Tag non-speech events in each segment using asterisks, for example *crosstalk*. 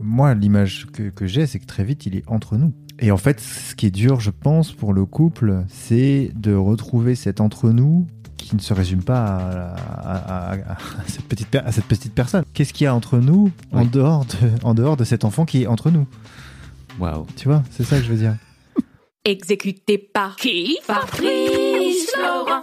Moi, l'image que, que j'ai, c'est que très vite, il est entre nous. Et en fait, ce qui est dur, je pense, pour le couple, c'est de retrouver cet entre nous qui ne se résume pas à, à- à- à *laughs* cette, petite, à cette petite personne. Qu'est-ce qu'il y a entre nous en, dehors de, en dehors de cet enfant qui est entre nous? Waouh. Tu vois, c'est ça que je veux dire. Exécuté par qui? Fabrice Florent.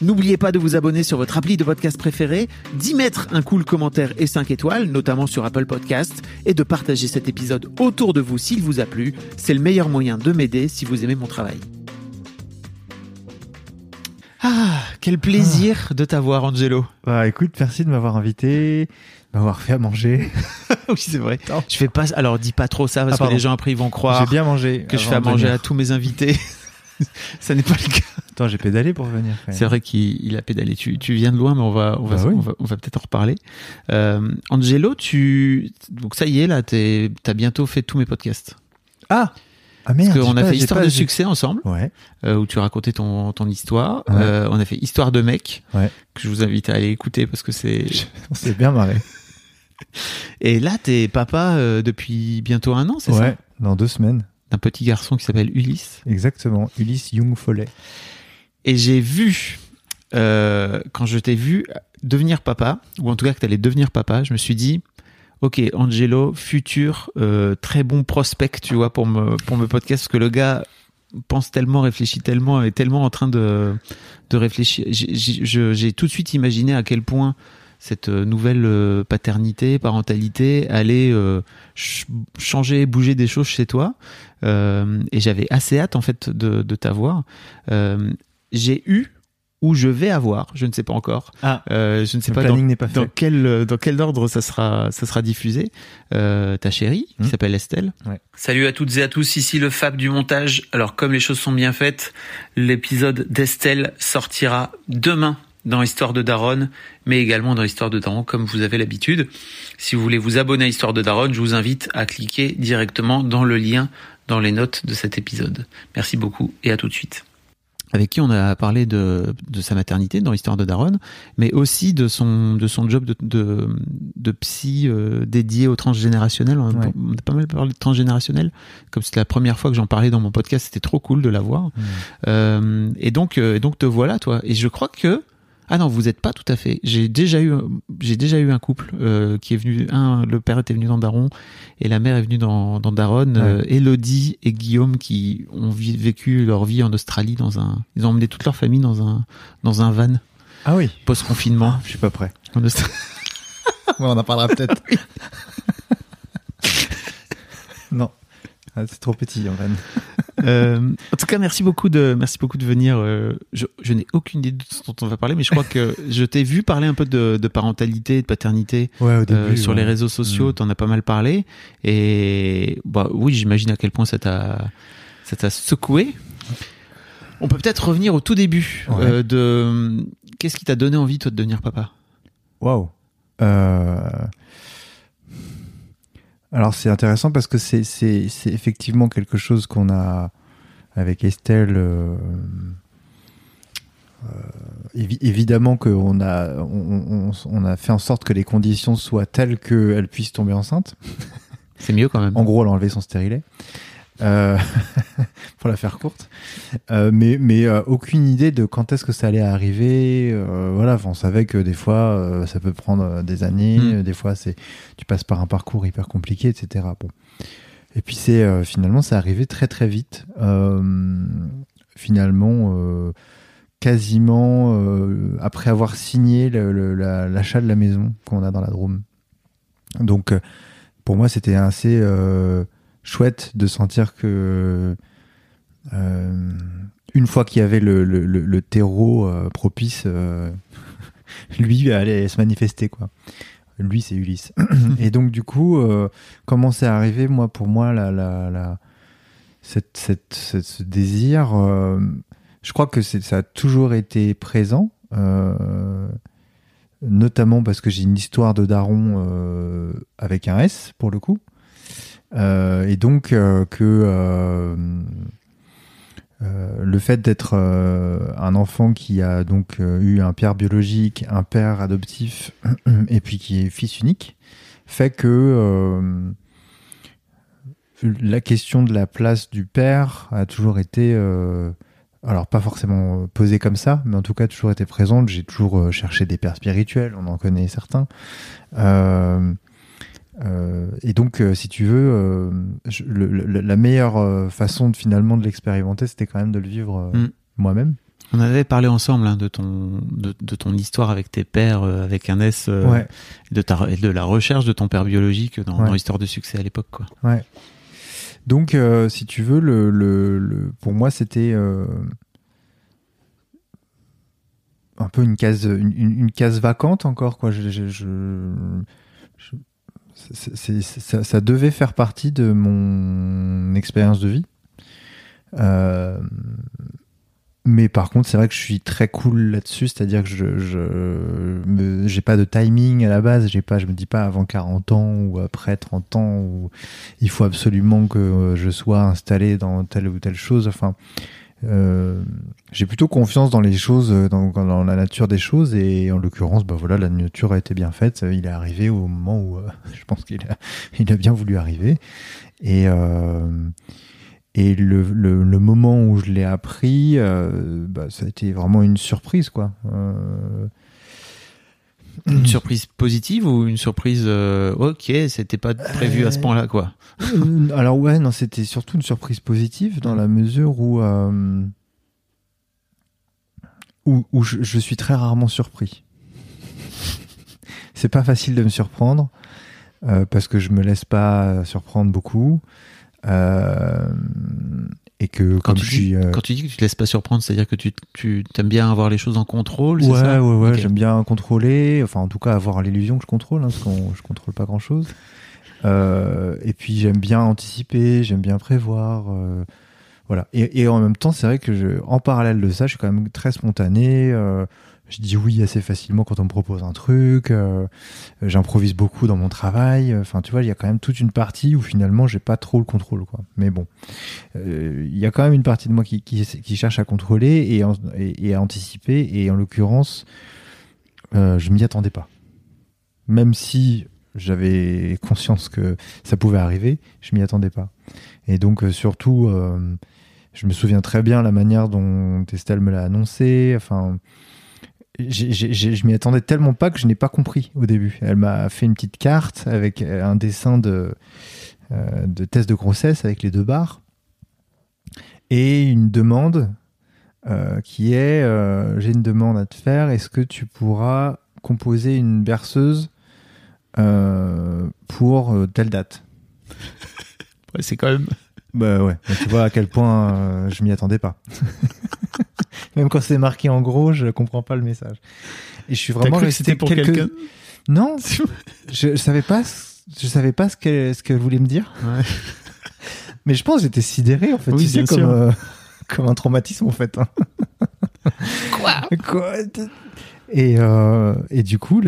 N'oubliez pas de vous abonner sur votre appli de podcast préféré, d'y mettre un cool commentaire et 5 étoiles, notamment sur Apple Podcasts, et de partager cet épisode autour de vous s'il vous a plu. C'est le meilleur moyen de m'aider si vous aimez mon travail. Ah, quel plaisir de t'avoir, Angelo. Bah écoute, merci de m'avoir invité, de m'avoir fait à manger. *laughs* oui, c'est vrai. Je fais pas. Alors, dis pas trop ça parce Ah, que les gens après ils vont croire J'ai bien mangé. que je fais à manger à tous mes invités. *laughs* ça n'est pas le cas. Attends, j'ai pédalé pour venir. C'est vrai qu'il il a pédalé. Tu, tu viens de loin, mais on va, on va, Bah oui. on va, on va peut-être en reparler. Euh, Angelo, tu, donc ça y est, là, t'as bientôt fait tous mes podcasts. Ah Ah merde Parce qu'on a pas- fait Histoire pas- de succès ensemble, Ouais. euh, où tu racontais ton, ton histoire. Ouais. Euh, on a fait Histoire de mec, Ouais. que je vous invite à aller écouter parce que c'est. *laughs* On s'est bien marré. Et là, t'es papa euh, depuis bientôt un an, c'est Ouais, ça dans deux semaines. D'un petit garçon qui s'appelle Ulysse. Exactement. Ulysse Young Follet. Et j'ai vu, euh, quand je t'ai vu devenir papa, ou en tout cas que tu allais devenir papa, je me suis dit, ok, Angelo, futur euh, très bon prospect, tu vois, pour me, pour me podcast, parce que le gars pense tellement, réfléchit tellement, est tellement en train de, de réfléchir. J'ai- tout de suite imaginé à quel point cette euh, nouvelle euh, paternité, parentalité allait euh, ch- changer, bouger des choses chez toi. Euh, et j'avais assez hâte, en fait, de, de t'avoir. Euh, j'ai eu ou je vais avoir, je ne sais pas encore. Ah. Euh, je ne sais pas dans, pas dans quel dans quel ordre ça sera ça sera diffusé. Euh, ta chérie qui Hmm. s'appelle Estelle. Salut à toutes et à tous, ici le Fab du montage. Alors comme les choses sont bien faites, l'épisode d'Estelle sortira demain dans Histoire de Daronne, mais également dans Histoire de Daron comme vous avez l'habitude. Si vous voulez vous abonner à Histoire de Daronne, je vous invite à cliquer directement dans le lien dans les notes de cet épisode. Merci beaucoup et à tout de suite. avec qui on a parlé de, de sa maternité dans l'histoire de Daronne, mais aussi de son, de son job de, de, de psy euh, dédié au transgénérationnel. On, a- Ouais. on a pas mal parlé de transgénérationnel, comme c'était la première fois que j'en parlais dans mon podcast, c'était trop cool de l'avoir. Mmh. Euh, et donc, euh, et donc te voilà, toi. Et je crois que ah non, vous êtes pas tout à fait. J'ai déjà eu, j'ai déjà eu un couple euh, qui est venu. Un, le père était venu dans Daron et la mère est venue dans, dans. Ouais. Euh, Elodie et Guillaume qui ont vécu leur vie en Australie dans un. Ils ont emmené toute leur famille dans un dans un van Ah oui. post confinement Je suis pas prêt. en Australie. *laughs* Ouais, on en parlera peut-être. non. Ah, c'est trop petit en fait. *laughs* Euh, en tout cas, merci beaucoup de merci beaucoup de venir. euh, je je n'ai aucune idée de ce dont on va parler, mais je crois que *laughs* je t'ai vu parler un peu de, de parentalité, de paternité. Ouais, au Euh, sur ouais. les réseaux sociaux, Mm. t'en as pas mal parlé. Et bah oui, j'imagine à quel point ça t'a ça t'a secoué. On peut peut-être revenir au tout début Ouais. euh, de qu'est-ce qui t'a donné envie toi de devenir papa? Waouh. Alors c'est intéressant parce que c'est c'est c'est effectivement quelque chose qu'on a avec Estelle. euh, euh, évi- évidemment qu'on a on, on- on a fait en sorte que les conditions soient telles qu'elle puisse tomber enceinte. C'est mieux quand même. En gros, elle a enlevé son stérilet. Euh, *laughs* pour la faire courte. Euh, mais mais euh, aucune idée de quand est-ce que ça allait arriver. Voilà, on savait que des fois, ça peut prendre des années. Mm. euh, Des fois, c'est tu passes par un parcours hyper compliqué, etc. Bon. Et puis c'est finalement, c'est arrivé très très vite. Finalement, quasiment euh, après avoir signé la- l'achat de la maison qu'on a dans la Drôme. Donc, pour moi, c'était assez euh, chouette de sentir que euh, une fois qu'il y avait le, le- le- le terreau euh, propice, euh, *laughs* lui allait se manifester quoi. Lui, c'est Ulysse. *coughs* Et donc, du coup, comment c'est arrivé, moi, pour moi, la, la, la- cette, cette- cette- ce désir, je crois que ça a toujours été présent, notamment parce que j'ai une histoire de daron avec un S, pour le coup. Euh, et donc, euh, que euh, le fait d'être un enfant qui a donc eu un père biologique, un père adoptif, *clears throat* et puis qui est fils unique, fait que la question de la place du père a toujours été, alors pas forcément posée comme ça, mais en tout cas toujours été présente. J'ai toujours cherché des pères spirituels, on en connaît certains. Euh, et donc, euh, si tu veux, euh, je- le- le- la meilleure façon de, finalement de l'expérimenter, c'était quand même de le vivre Mm. moi-même. On avait parlé ensemble hein, de ton de, de ton histoire avec tes pères avec un S Ouais. de ta et de la recherche de ton père biologique dans, Ouais. dans l'histoire de succès à l'époque quoi. Ouais. Donc, si tu veux, le, le, le- pour moi, c'était un peu une case, une, une- une case vacante encore. Quoi. Je, je- je- ça, devait faire partie de mon expérience de vie. Euh, mais par contre, c'est vrai que je suis très cool là-dessus, c'est-à-dire que je, j'ai pas de timing à la base, j'ai pas, je me dis pas avant 40 ans ou après 30 ans ou il faut absolument que je sois installé dans telle ou telle chose. Enfin, euh, j'ai plutôt confiance dans les choses, euh, dans, la nature des choses, et en l'occurrence, bah voilà, la nature a été bien faite. Il est arrivé au moment où euh, *laughs* je pense qu'il a, a bien voulu arriver. Et euh, et le, le, le moment où je l'ai appris, bah, ça a été vraiment une surprise, quoi. Euh, Une surprise positive ou une surprise euh, ok c'était pas prévu à ce point là quoi. Euh, Alors ouais, non, c'était surtout une surprise positive dans la mesure où euh, où, où je, je suis très rarement surpris. C'est pas facile de me surprendre euh, parce que je me laisse pas surprendre beaucoup euh, et que Quand comme tu, je dis, euh, quand tu dis que tu te laisses pas surprendre, c'est-à-dire que tu, tu aimes bien avoir les choses en contrôle, Ouais, ça? ouais, ouais, j'aime bien contrôler, enfin en tout cas avoir l'illusion que je contrôle, hein, parce qu'on je contrôle pas grand chose. et puis j'aime bien anticiper, j'aime bien prévoir, euh, voilà. Et, et en même temps, c'est vrai que je, en parallèle de ça, je suis quand même très spontané. Euh, je dis oui assez facilement quand on me propose un truc. euh, J'improvise beaucoup dans mon travail. Enfin, tu vois, il y a quand même toute une partie où finalement j'ai pas trop le contrôle, quoi. Mais bon, euh, il y a quand même une partie de moi qui, cherche à contrôler et, à anticiper. Et en l'occurrence, euh, je m'y attendais pas. Même si j'avais conscience que ça pouvait arriver, je m'y attendais pas. Et donc euh, surtout, euh, je me souviens très bien la manière dont Estelle me l'a annoncé. Enfin, je m'y attendais tellement pas que je n'ai pas compris au début. Elle m'a fait une petite carte avec euh, un dessin de, euh, de test de grossesse avec les deux barres et une demande euh, qui est euh, j'ai une demande à te faire. Est-ce que tu pourras composer une berceuse pour telle date? Ouais, c'est quand même. Bah ouais, tu vois à quel point je m'y attendais pas. *laughs* Même quand c'est marqué en gros, je comprends pas le message. Et je suis vraiment resté c'était pour quelques- quelqu'un Non, *laughs* je, je savais pas, ce- je savais pas ce qu'elle ce qu'elle voulait me dire. Ouais. *laughs* Mais je pense que j'étais sidéré en fait, Oui, tu sais, bien comme sûr. euh, *laughs* comme un traumatisme en fait. hein. Quoi? Et, euh, et du coup,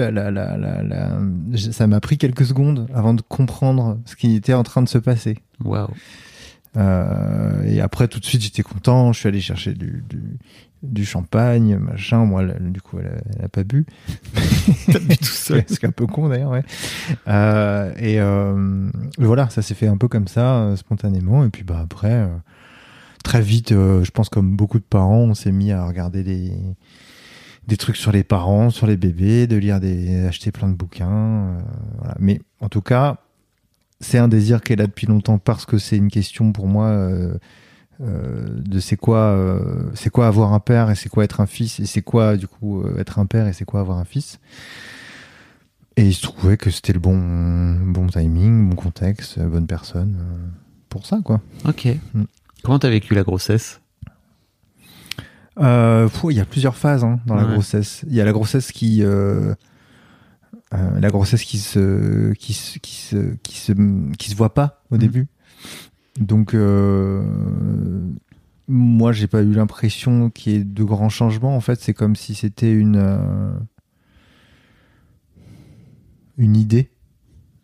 ça m'a pris quelques secondes avant de comprendre ce qui était en train de se passer. Waouh. Euh, et après, tout de suite, j'étais content. Je suis allé chercher du, du, du champagne, machin. Moi, du coup, elle a, elle a pas bu. T'as bu tout *laughs* seul. C'est un peu con d'ailleurs, ouais. Euh, et euh, voilà, ça s'est fait un peu comme ça, euh, spontanément. Et puis bah après, euh, très vite, euh, je pense comme beaucoup de parents, on s'est mis à regarder des des trucs sur les parents, sur les bébés, de lire des, acheter plein de bouquins. voilà. Mais en tout cas, c'est un désir qui est là depuis longtemps parce que c'est une question pour moi de c'est quoi, euh, c'est quoi avoir un père et c'est quoi être un fils et c'est quoi du coup euh, être un père et c'est quoi avoir un fils. Et il se trouvait que c'était le bon, bon timing, bon contexte, euh, bonne personne euh, pour ça quoi. Ok. Mm. Comment t'as vécu la grossesse? Euh, il y a plusieurs phases hein, dans la grossesse. Il y a la grossesse qui, euh, euh, la grossesse qui se, qui se, qui se, qui se, qui se voit pas au Mhm. début. Donc, euh, moi, j'ai pas eu l'impression qu'il y ait de grands changements. En fait, c'est comme si c'était une, euh, une idée.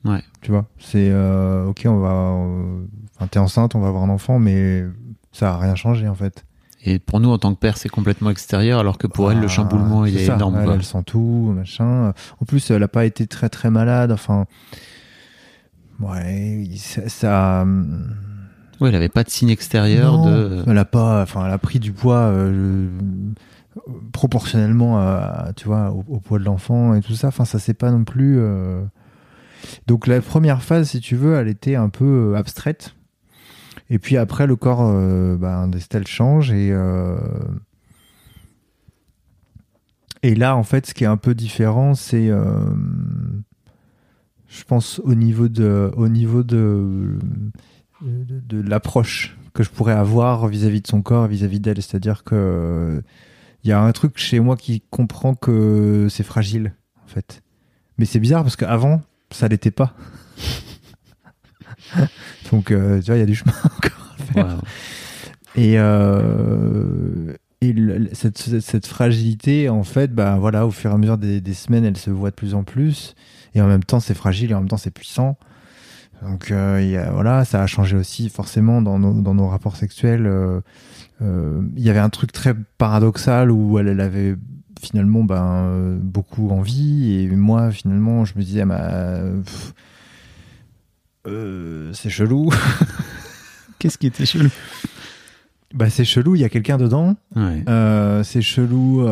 Ouais. Tu vois, c'est euh, ok, on va, euh, enfin, t'es enceinte, on va avoir un enfant, mais ça a rien changé en fait. Et pour nous, en tant que père, c'est complètement extérieur, alors que pour elle, le chamboulement, il c'est est ça. énorme. Elle, elle sent tout, machin. En plus, elle a pas été très très malade. Enfin, ouais, ça. ça, Ouais, elle avait pas de signe extérieur non, de. Elle a pas. Enfin, elle a pris du poids euh, proportionnellement à, tu vois, au, au poids de l'enfant et tout ça. Enfin, ça c'est pas non plus. euh, Donc la première phase, si tu veux, elle était un peu euh, abstraite. Et puis après, le corps euh, ben, d'Estelle change et euh, et là, en fait, ce qui est un peu différent, c'est, euh, je pense, au niveau de, au niveau de, de, de l'approche que je pourrais avoir vis-à-vis de son corps, vis-à-vis d'elle. C'est-à-dire que il y a un truc chez moi qui comprend que c'est fragile, en fait. Mais c'est bizarre parce qu'avant, ça l'était pas. *laughs* Donc, euh, tu vois, il y a du chemin *laughs* encore à faire. Et, euh, et le- cette, cette, cette fragilité, en fait, bah, voilà, au fur et à mesure des, des semaines, elle se voit de plus en plus. Et en même temps, c'est fragile et en même temps, c'est puissant. Donc, euh, il y a, voilà, ça a changé aussi forcément dans nos, dans nos rapports sexuels. euh, euh, Il y avait un truc très paradoxal où elle, elle avait finalement ben, beaucoup envie et moi, finalement, je me disais, bah, pff, euh, c'est chelou. *laughs* Qu'est-ce qui était chelou? Bah, c'est chelou, il y a quelqu'un dedans. Ouais. C'est chelou.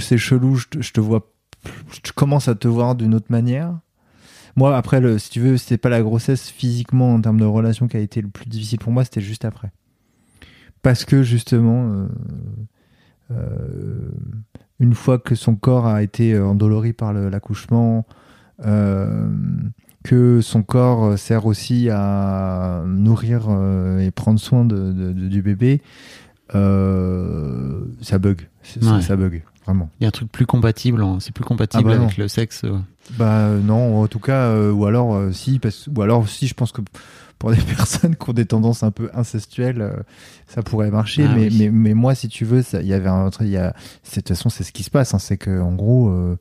C'est chelou. Je te, je te vois. Je commence à te voir d'une autre manière. Moi, après, le, si tu veux, c'était pas la grossesse physiquement en termes de relation qui a été le plus difficile pour moi, c'était juste après. Parce que justement, euh, euh, une fois que son corps a été euh, endolori par l'accouchement, euh, que son corps sert aussi à nourrir et prendre soin de, de- de- du bébé, ça bug. Ça bug, vraiment. Il y a un truc plus compatible, en- c'est plus compatible Ah bah avec le sexe. ouais. Bah euh, non, en tout cas, euh, ou alors euh, si, parce, ou alors si, je pense que pour des *laughs* personnes qui ont des tendances un peu incestuelles, euh, ça pourrait marcher. Ah mais, oui. mais, mais moi, si tu veux, il y avait un, il y a, de toute façon, c'est ce qui se passe. hein, c'est que en gros, euh,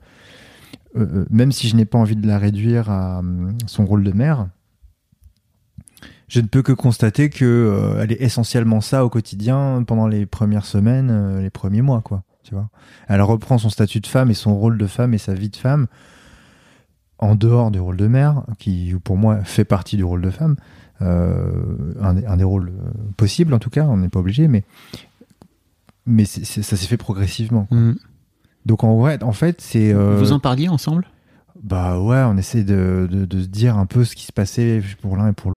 euh, euh, même si je n'ai pas envie de la réduire à hum, son rôle de mère, je ne peux que constater que euh, elle est essentiellement ça au quotidien pendant les premières semaines, euh, les premiers mois, quoi. Tu vois. Elle reprend son statut de femme et son rôle de femme et sa vie de femme en dehors du rôle de mère, qui pour moi fait partie du rôle de femme, euh, un, des- un des rôles euh, possibles en tout cas, on n'est pas obligé, mais mais ça s'est fait progressivement. Mm. Donc en vrai, en fait, c'est euh, Vous en parliez ensemble? Bah ouais, on essaie de, de, de se dire un peu ce qui se passait pour l'un et pour l'autre.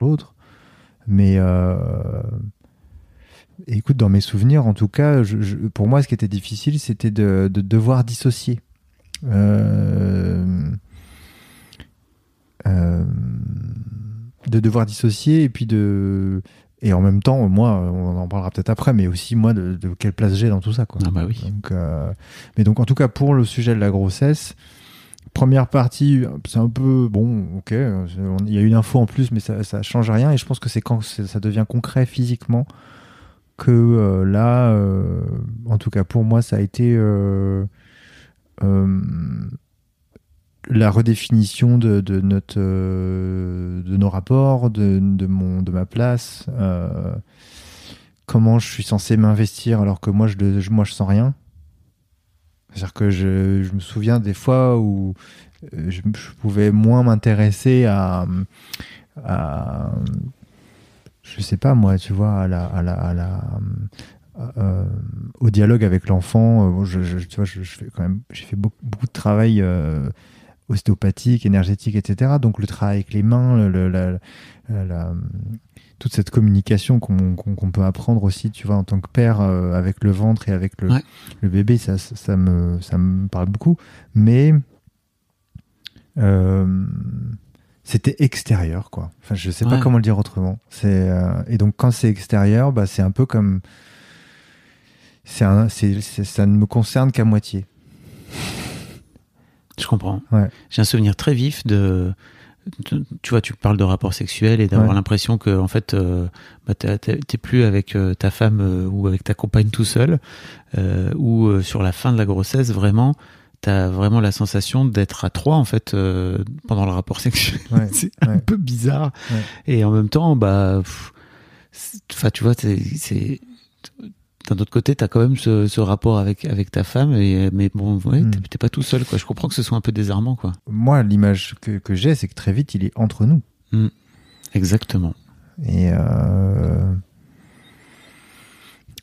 L'autre. Mais euh, écoute, dans mes souvenirs, en tout cas, je- je- pour moi, ce qui était difficile, c'était de, de devoir dissocier. Euh, euh, de devoir dissocier et puis de et en même temps moi on en parlera peut-être après mais aussi moi de, de quelle place j'ai dans tout ça quoi Ah bah oui. donc, mais donc en tout cas pour le sujet de la grossesse, première partie, c'est un peu bon, ok, il y a une info en plus, mais ça, ça change rien. Et je pense que c'est quand ça devient concret physiquement que euh, là, euh, en tout cas pour moi, ça a été euh, la redéfinition de, nos rapports, de, ma place, comment je suis censé m'investir alors que moi je, je- moi je sens rien. C'est-à-dire que je, je me souviens des fois où euh, je, pouvais moins m'intéresser à, je sais pas moi tu vois à la, à la, euh, au dialogue avec l'enfant. Euh, je, je- tu vois je, fais quand même j'ai fait beaucoup, beaucoup de travail ostéopathique énergétique etc donc le travail avec les mains le- le- la- la- la- toute cette communication qu'on peut apprendre aussi tu vois en tant que père euh, avec le ventre et avec le, Ouais. le bébé ça, me ça me parle beaucoup. Mais euh, c'était extérieur quoi. Enfin je sais pas comment le dire autrement. C'est euh, et donc quand c'est extérieur bah c'est un peu comme c'est- ça ne me concerne qu'à moitié Je comprends. Ouais. J'ai un souvenir très vif de. de- Tu vois, tu parles de rapport sexuel et d'avoir Ouais. l'impression que, en fait, euh, bah, t'es plus avec euh, ta femme euh, ou avec ta compagne tout seul, ou sur la fin de la grossesse, vraiment, t'as vraiment la sensation d'être à trois, en fait, euh, pendant le rapport sexuel. Ouais, *laughs* c'est un peu bizarre. Ouais. Et en même temps, bah, enfin, tu vois, c'est, d'un autre côté, t'as quand même ce, ce rapport avec avec ta femme, et mais bon, ouais, Mm. t'es, pas tout seul, quoi. Je comprends que ce soit un peu désarmant, quoi. moi l'image que, que j'ai c'est que très vite il est entre nous Exactement. Et, euh,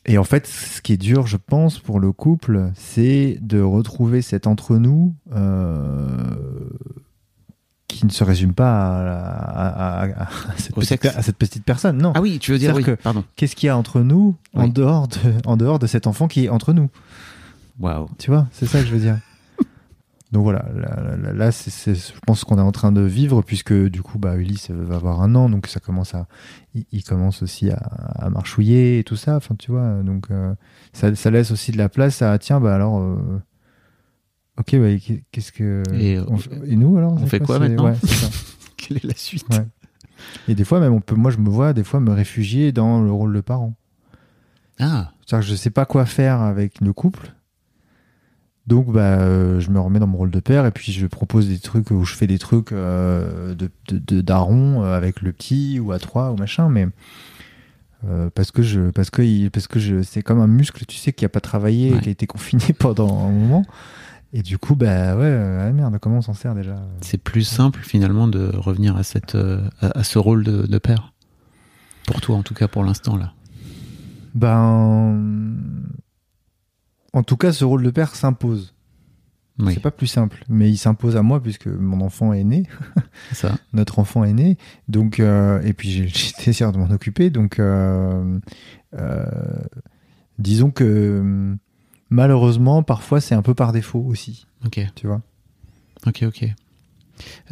et en fait, ce qui est dur, je pense, pour le couple, c'est de retrouver cet entre-nous euh, qui ne se résume pas à, à- à- à cette, petite, à cette petite personne. Non. Ah oui, tu veux dire oui. Que- Pardon. Qu'est-ce qu'il y a entre nous en, dehors de, en dehors de cet enfant qui est entre nous? Waouh. Tu vois, c'est ça que je veux dire. *laughs* Donc voilà, là, là, là, c'est, c'est- je pense qu'on est en train de vivre puisque du coup, bah, Ulysse va avoir un an, donc ça commence à, il, il commence aussi à, à marchouiller et tout ça. Enfin, tu vois, donc euh, ça, ça laisse aussi de la place à tiens, bah alors, euh, ok, qu'est- qu'est-ce que Et, on fait- et nous alors on fait quoi maintenant ouais, c'est ça. *laughs* Quelle est la suite Ouais. Et des fois même, on peut, moi, je me vois des fois me réfugier dans le rôle de parent. Ah, C'est-à-dire que je sais pas quoi faire avec le couple. Donc bah euh, je me remets dans mon rôle de père et puis je propose des trucs où je fais des trucs euh, de, de, de daron euh, avec le petit ou à trois ou machin mais euh, parce que je parce que parce que je c'est comme un muscle tu sais qui a pas travaillé Ouais. qui a été confiné *laughs* pendant un moment et du coup bah ouais euh, ah merde comment on s'en sert déjà c'est plus simple finalement de revenir à cette euh, à, à ce rôle de, de père. Pour toi, en tout cas, pour l'instant là. ben en tout cas ce rôle de père s'impose Oui, c'est pas plus simple mais il s'impose à moi puisque mon enfant est né ça. *laughs* notre enfant est né. Donc, euh, et puis j'ai *laughs* le désir de m'en occuper. Donc, euh, euh, disons que euh, malheureusement, parfois, c'est un peu par défaut aussi. Ok, Tu vois? Ok, ok.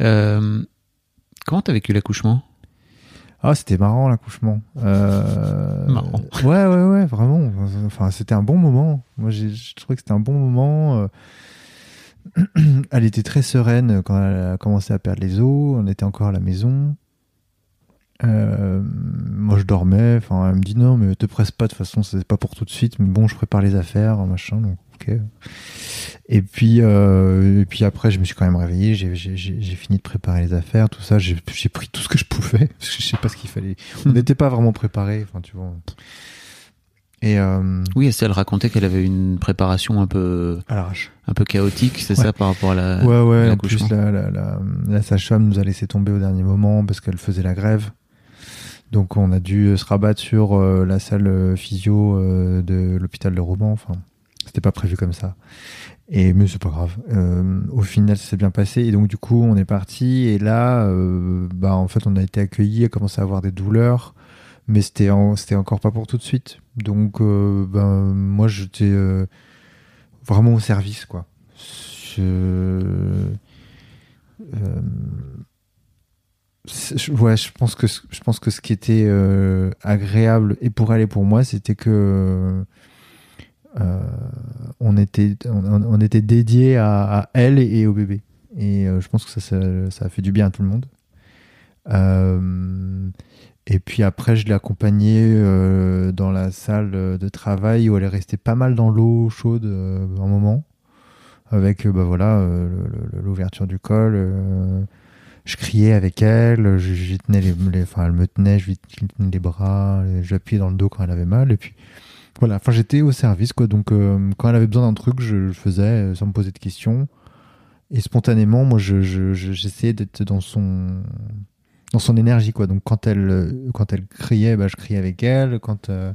Euh, comment t'as vécu l'accouchement? Ah, c'était marrant l'accouchement. Euh, Marrant. Ouais, ouais, ouais, vraiment. Enfin, c'était un bon moment. Moi, je trouvais que c'était un bon moment. Euh, *clears throat* Elle était très sereine quand elle a commencé à perdre les os. On était encore à la maison. Euh, moi, je dormais. Enfin, elle me dit non, mais te presse pas. De toute façon, c'est pas pour tout de suite. Mais bon, je prépare les affaires, machin. Donc, ok. Et puis, euh, et puis après, je me suis quand même réveillé. J'ai- fini de préparer les affaires, tout ça. J'ai pris tout ce que je pouvais. *laughs* Parce que je sais pas ce qu'il fallait. On n'était pas vraiment préparé. Enfin, tu vois. Et euh, Oui, elle racontait qu'elle avait une préparation un peu à un peu chaotique, c'est Ouais. ça par rapport à la. Ouais, ouais. En plus, la, la, la, la sage-femme nous a laissé tomber au dernier moment parce qu'elle faisait la grève. Donc, on a dû euh, se rabattre sur euh, la salle euh, physio de l'hôpital de Roman. Enfin, c'était pas prévu comme ça. Et mais c'est pas grave. Au final, ça s'est bien passé. Et donc, du coup, on est parti. Et là, bah, en fait, on a été accueillis, a commencé à avoir des douleurs. Mais c'était en- c'était encore pas pour tout de suite. Donc, ben, moi, j'étais vraiment au service, quoi. Je- ouais, je pense que je pense que ce qui était euh, agréable et pour elle et pour moi, c'était que euh, on était on, était dédié à, elle et au bébé. Et euh, je pense que ça, ça, ça a fait du bien à tout le monde. Et puis après, je l'ai accompagnée dans la salle de travail où elle est restée pas mal dans l'eau chaude un moment, avec bah voilà l'ouverture du col. je criais avec elle, lui tenais les, enfin elle me tenait, je lui tenais les bras, je l'appuyais dans le dos quand elle avait mal. Et puis voilà, enfin j'étais au service quoi. Donc euh, quand elle avait besoin d'un truc, je le faisais euh, sans me poser de questions. Et spontanément, moi, je, je- je- j'essayais d'être dans son dans son énergie quoi. Donc quand elle euh, quand elle criait, bah, je criais avec elle. Quand euh,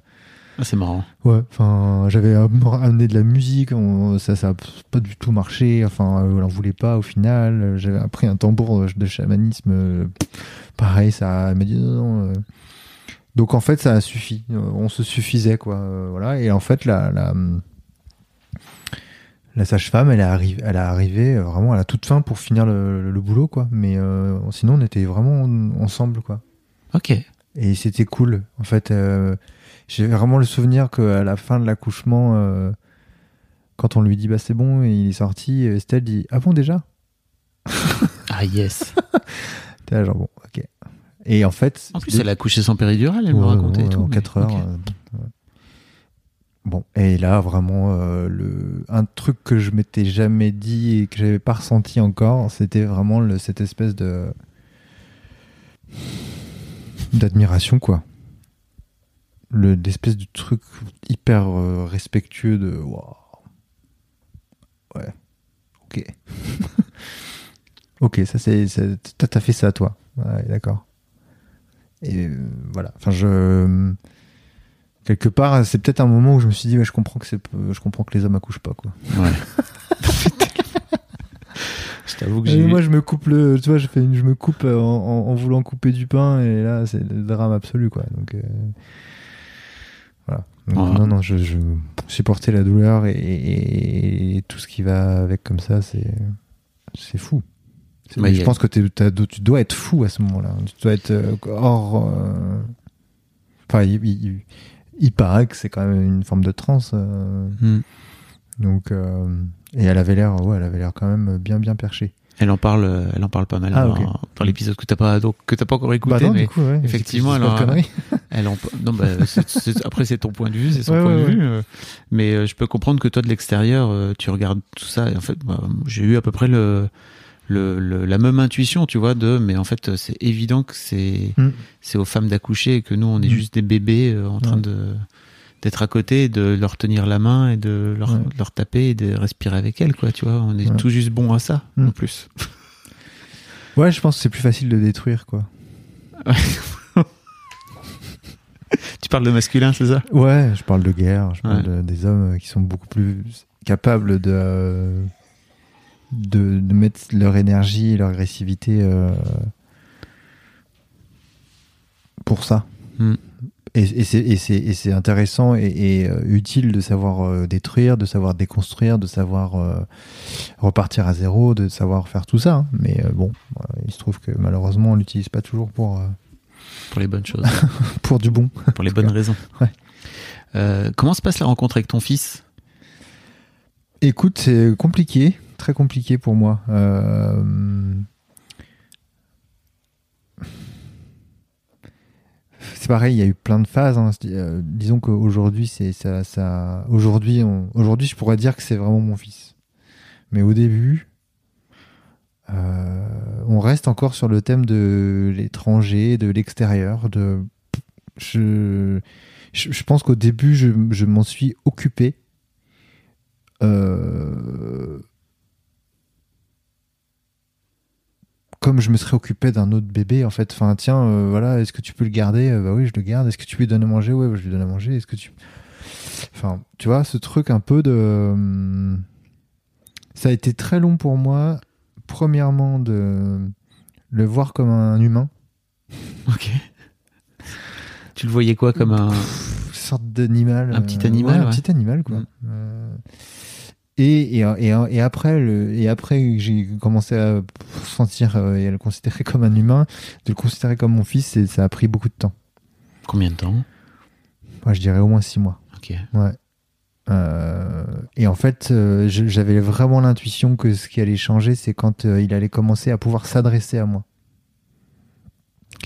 Ah, c'est marrant. ouais, enfin j'avais am- amené de la musique, on- ça ça a pas du tout marché. Enfin, euh, elle en voulait pas au final. J'avais appris un tambour de chamanisme, euh, pareil, ça m'a dit non. non, euh. Donc en fait, ça a suffi. On se suffisait quoi. Voilà. Et en fait, la la, la sage-femme, elle est arrivée, elle est arrivée vraiment à la toute fin pour finir le, le- le boulot quoi. Mais euh, sinon, on était vraiment ensemble quoi. Ok. Et c'était cool. En fait, euh, j'ai vraiment le souvenir qu'à la fin de l'accouchement, euh, quand on lui dit bah c'est bon, et il est sorti, Estelle dit ah bon déjà? *laughs* Ah yes. *laughs* T'es là genre bon, ok. Et en fait, En plus, elle a couché sans péridurale, elle me Ouais, racontait et tout. en mais- 4 heures. euh, ouais. Bon, et là vraiment euh, le un truc que je m'étais jamais dit et que j'avais pas ressenti encore, c'était vraiment le, cette espèce de d'admiration quoi. Le d'espèce de truc hyper euh, respectueux de waouh. Ouais. OK. *laughs* OK, ça c'est t'as fait ça toi. Ouais, d'accord. Et euh, voilà. Enfin, je quelque part, c'est peut-être un moment où je me suis dit, ouais, je comprends que c'est, je comprends que les hommes accouchent pas, quoi. Ouais. *laughs* je t'avoue que j'ai. moi, je me coupe le, tu vois, je fais, une- je me coupe en, en- en voulant couper du pain, et là, c'est le drame absolu, quoi. Donc euh. Donc. Non, non, je, je supporter la douleur et, et- et tout ce qui va avec comme ça, c'est, c'est fou. C'est- Mais je pense que tu dois être fou à ce moment-là. Tu dois être euh, hors. euh, Enfin, il, il- il paraît que c'est quand même une forme de transe. euh, Hmm. donc, euh, et elle avait l'air, ouais, elle avait l'air quand même bien, bien perchée. Elle en parle, euh, elle en parle pas mal Ah, dans, l'épisode que t'as pas, donc, que t'as pas encore écouté, bah non, mais du coup, ouais, effectivement, conneries. elle en, non, bah, c'est- c'est- après c'est ton point de vue, c'est son Ouais, point ouais, de vue, euh, mais euh, je peux comprendre que toi de l'extérieur, euh, tu regardes tout ça, et en fait, bah, j'ai eu à peu près le, le, le- la même intuition, tu vois, de, mais en fait, c'est évident que c'est, Mm. c'est aux femmes d'accoucher et que nous, on est Mm. juste des bébés euh, en train de d'être à côté, de leur tenir la main et de leur, Ouais. leur taper et de respirer avec elles, quoi, tu vois. On est Ouais. tout juste bon à ça, Mm. en plus. *laughs* Ouais, je pense que c'est plus facile de détruire, quoi. *laughs* Tu parles de masculin, c'est ça? Ouais, je parle de guerre, je parle Ouais. de- des hommes qui sont beaucoup plus capables de, de, de mettre leur énergie leur agressivité euh, pour ça. Hmm. Et, et c'est- intéressant et, et, euh, utile de savoir euh, détruire, de savoir déconstruire, de savoir euh, repartir à zéro, de savoir faire tout ça. hein. Mais euh, bon, il se trouve que malheureusement, on l'utilise pas toujours pour, euh, Pour les bonnes choses, *laughs* pour du bon. pour les bonnes raisons. Ouais. Comment se passe la rencontre avec ton fils? Écoute, c'est compliqué, très compliqué pour moi. C'est pareil, il y a eu plein de phases. hein. Euh, disons qu'aujourd'hui, c'est ça. Aujourd'hui, aujourd'hui, je pourrais dire que c'est vraiment mon fils. Mais au début, euh, on reste encore sur le thème de l'étranger, de l'extérieur. De, je, je, je pense qu'au début, je, je m'en suis occupé. Euh, comme je me serais occupé d'un autre bébé en fait enfin tiens euh, voilà est-ce que tu peux le garder? Euh, bah oui je le garde est-ce que tu lui donnes à manger? Ouais bah, je lui donne à manger est-ce que tu enfin tu vois ce truc un peu de hum, ça a été très long pour moi premièrement de le voir comme un humain Ok. Tu le voyais quoi comme un. une sorte d'animal Un petit euh, animal, ouais, un petit animal quoi Mm. Euh, et, et, et, et après le, et après j'ai commencé à sentir euh, et à le considérer comme un humain de le considérer comme mon fils et ça a pris beaucoup de temps. Combien de temps? Moi, je dirais au moins six mois. Ok. ouais. Euh, et en fait euh, j'avais vraiment l'intuition que ce qui allait changer c'est quand il allait commencer à pouvoir s'adresser à moi.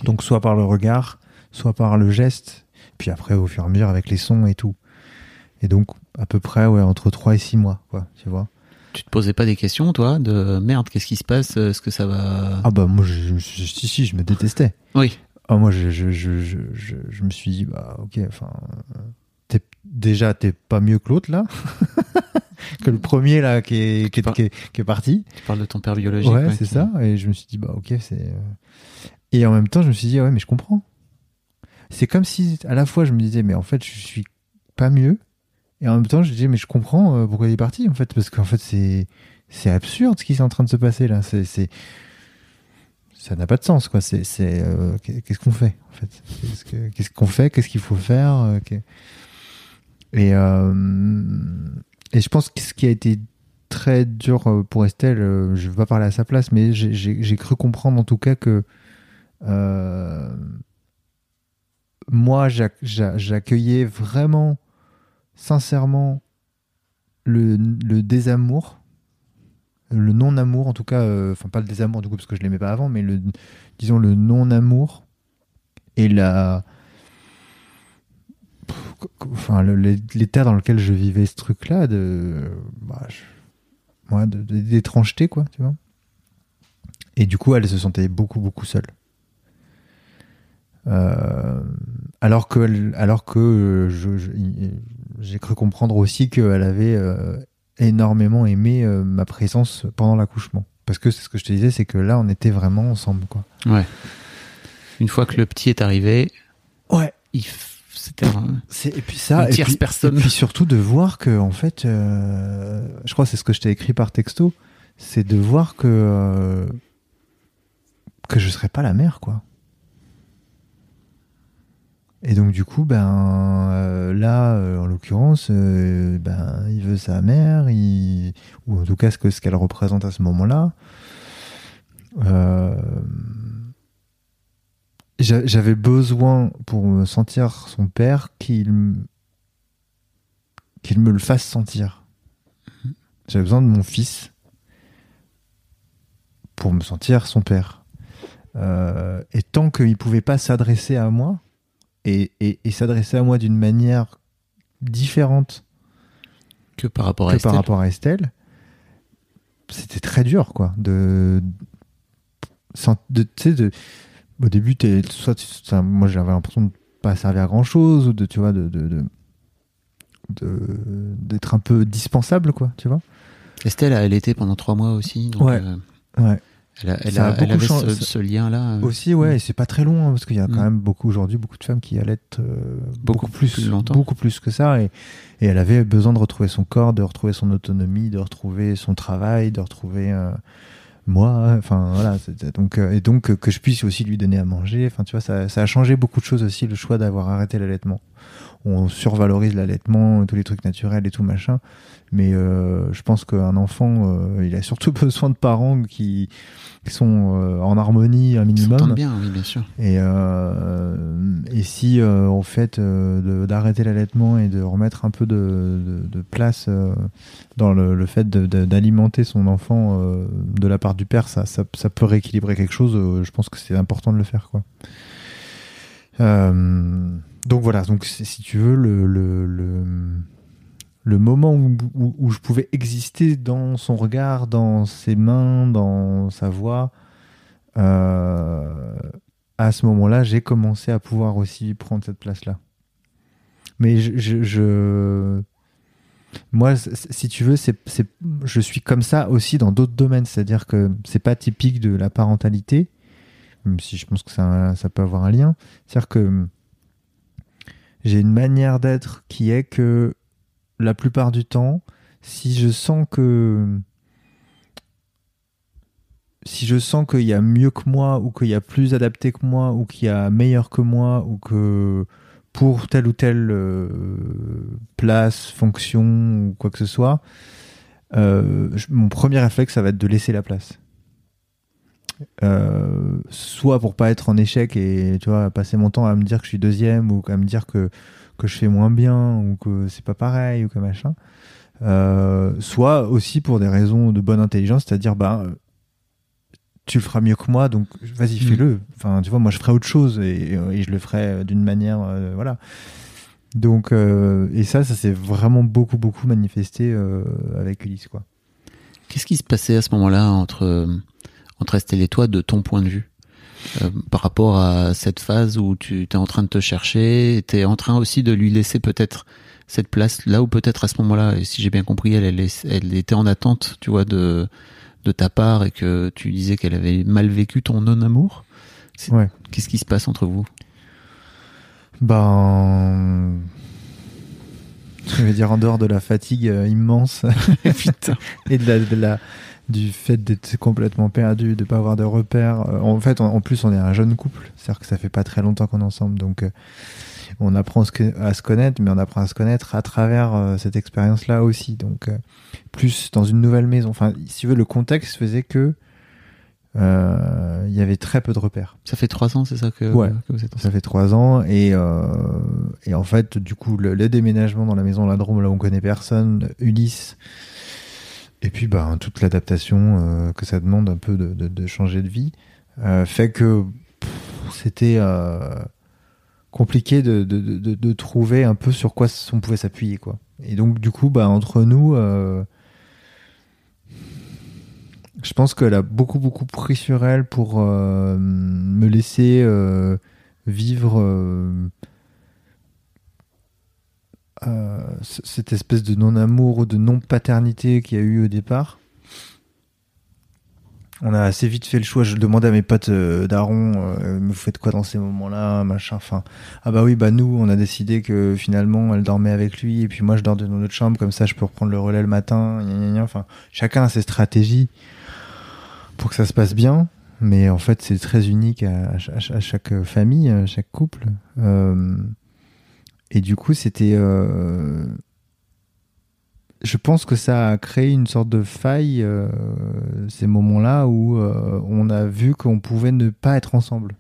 Donc soit par le regard soit par le geste, puis après au fur et à mesure avec les sons et tout. Et donc à peu près ouais entre 3 et 6 mois quoi, tu vois. Tu te posais pas des questions toi de merde, qu'est-ce qui se passe Est-ce que ça va Ah bah moi je, je, je- si si, je me détestais. Oui. Ah, moi, je, je, je, je, je, je me suis dit, bah, ok, enfin, euh, t'es, déjà, t'es pas mieux que l'autre, là. *laughs* que le premier, là, qui est, qui est, par- qui est, qui est parti. Tu parles de ton père biologique. Ouais, ouais, c'est ça. Et je me suis dit, bah, ok, c'est. euh, Et en même temps, je me suis dit, ouais, mais je comprends. C'est comme si, à la fois, je me disais, mais en fait, je suis pas mieux. Et en même temps, je disais, mais je comprends euh, pourquoi il est parti, en fait, parce qu'en fait, c'est, c'est absurde ce qui est en train de se passer, là. C'est, ça n'a pas de sens, quoi. C'est, c'est, euh, qu'est- qu'est-ce qu'on fait, en fait? Qu'est-ce que- qu'est-ce qu'on fait? Qu'est-ce qu'il faut faire euh, Et, euh, et je pense que ce qui a été très dur euh, pour Estelle, je vais pas parler à sa place, mais j'ai- j'ai cru comprendre en tout cas que euh, moi, j'ac- j'a- j'accueillais vraiment, sincèrement, le, désamour, le non-amour, en tout cas, euh, enfin pas le désamour du coup parce que je l'aimais pas avant, mais le, disons le non-amour et la, enfin l'état dans lequel je vivais ce truc-là de, bah, ouais, d'étrangeté quoi, tu vois. Et du coup, elle se sentait beaucoup beaucoup seule. Euh, alors que, alors que euh, j'ai cru comprendre aussi qu'elle avait euh, énormément aimé euh, ma présence pendant l'accouchement. Parce que c'est ce que je te disais, c'est que là, on était vraiment ensemble, quoi. Ouais. Une fois que le petit est arrivé, Ouais. il c'était un- et puis ça, et puis, personne. et puis surtout de voir que en fait, euh, je crois que c'est ce que je t'ai écrit par texto, c'est de voir que euh, que je serais pas la mère, quoi. Et donc du coup, ben euh, là, euh, en l'occurrence, euh, ben il veut sa mère, il, ou en tout cas ce que ce qu'elle représente à ce moment-là. J'a- j'avais besoin pour me sentir son père qu'il qu'il me le fasse sentir. J'avais besoin de mon fils pour me sentir son père. Et tant qu'il pouvait pas s'adresser à moi et, et- et s'adresser à moi d'une manière différente que par rapport à Estelle. par rapport à Estelle, c'était très dur, quoi. De, de, de, au début, soit, ça, moi, j'avais l'impression de pas servir à grand chose, ou de, tu vois, de, d'être un peu dispensable, quoi, tu vois. Estelle, elle était pendant trois mois aussi. Donc, Ouais. euh, Ouais. Elle, a- elle, a a- elle beaucoup avait ce, ce lien-là. euh, Aussi, ouais, et c'est pas très long, hein, parce qu'il y a quand Mm. même beaucoup, aujourd'hui, beaucoup de femmes qui allaitent euh, Beaucoup beaucoup, plus, plus longtemps. beaucoup plus que ça, et, et elle avait besoin de retrouver son corps, de retrouver son autonomie, de retrouver son travail, de retrouver euh, moi, enfin voilà, donc euh, et donc que je puisse aussi lui donner à manger, enfin tu vois, ça, ça a changé beaucoup de choses aussi le choix d'avoir arrêté l'allaitement. On survalorise l'allaitement, tous les trucs naturels et tout machin, mais euh, je pense qu'un enfant, euh, il a surtout *laughs* besoin de parents qui, qui sont euh, en harmonie un minimum. bien, oui, bien sûr. Et, et si, en fait, d'arrêter l'allaitement et de remettre un peu de, de- de place dans le, le fait d'alimenter son enfant de la part du père, ça, ça, ça peut rééquilibrer quelque chose. je pense que c'est important de le faire, quoi. Euh, donc voilà, donc si si tu veux, le, le, le, le moment où, où, je pouvais exister dans son regard, dans ses mains, dans sa voix, euh, à ce moment-là, j'ai commencé à pouvoir aussi prendre cette place-là. Mais je, je, moi, si tu veux, je suis comme ça aussi dans d'autres domaines. C'est-à-dire que c'est pas typique de la parentalité, même si je pense que ça, ça peut avoir un lien. C'est-à-dire que j'ai une manière d'être qui est que la plupart du temps, si je sens que si je sens qu'il y a mieux que moi ou qu'il y a plus adapté que moi ou qu'il y a meilleur que moi ou que pour telle ou telle euh, place, fonction ou quoi que ce soit, euh, mon premier réflexe, ça va être de laisser la place. Euh, soit pour pas être en échec et tu passer mon temps à me dire que je suis deuxième ou à me dire que que je fais moins bien ou que c'est pas pareil ou que machin euh, soit aussi pour des raisons de bonne intelligence c'est-à-dire bah tu le feras mieux que moi, donc vas-y, Mm. fais-le. Enfin, tu vois, moi, je ferai autre chose et, et je le ferai d'une manière, euh, voilà. Donc, euh, et ça, ça s'est vraiment beaucoup, beaucoup manifesté euh, avec Ulysse, quoi. Qu'est-ce qui se passait à ce moment-là entre, euh, entre Estelle et toi de ton point de vue? Euh, par rapport à cette phase où tu es en train de te chercher, tu es en train aussi de lui laisser peut-être cette place là où peut-être à ce moment-là, et si j'ai bien compris, elle, elle, est- elle était en attente, tu vois, de, de ta part et que tu disais qu'elle avait mal vécu ton non-amour. Ouais. Qu'est-ce qui se passe entre vous? Ben. Je vais dire en dehors de la fatigue euh, immense *laughs* Putain. et de la, de la- du fait d'être complètement perdu, de pas avoir de repères. Euh, En fait, en, en plus, on est un jeune couple, c'est-à-dire que ça fait pas très longtemps qu'on est ensemble, donc euh, on apprend à se connaître, mais on apprend à se connaître à travers euh, cette expérience-là aussi. Donc, plus dans une nouvelle maison. Enfin, si tu veux, le contexte faisait que euh, il y avait très peu de repères. Ça fait trois ans, c'est ça que, Ouais. que vous êtes Ça fait trois ans et, euh, et en fait, du coup, le, le déménagement dans la maison de la Drôme, là où on connaît personne, Ulysse, et puis bah, toute l'adaptation euh, que ça demande un peu de, changer de vie, euh, fait que c'était euh, compliqué de, de, de- trouver un peu sur quoi on pouvait s'appuyer. quoi. Et donc, du coup, bah, entre nous, je pense qu'elle a beaucoup, beaucoup pris sur elle pour me laisser vivre euh, cette espèce de non-amour ou de non-paternité qu'il y a eu au départ. On a assez vite fait le choix. Je demandais à mes potes euh, Daron, euh, vous faites quoi dans ces moments-là, machin. Enfin, ah bah oui, bah nous, on a décidé que finalement, elle dormait avec lui, et puis moi, je dors dans notre chambre, comme ça, je peux reprendre le relais le matin. Enfin, chacun a ses stratégies pour que ça se passe bien. Mais en fait, c'est très unique à, à à chaque famille, à chaque couple. Euh, et du coup, c'était. euh, je pense que ça a créé une sorte de faille, euh, ces moments-là où euh, on a vu qu'on pouvait ne pas être ensemble.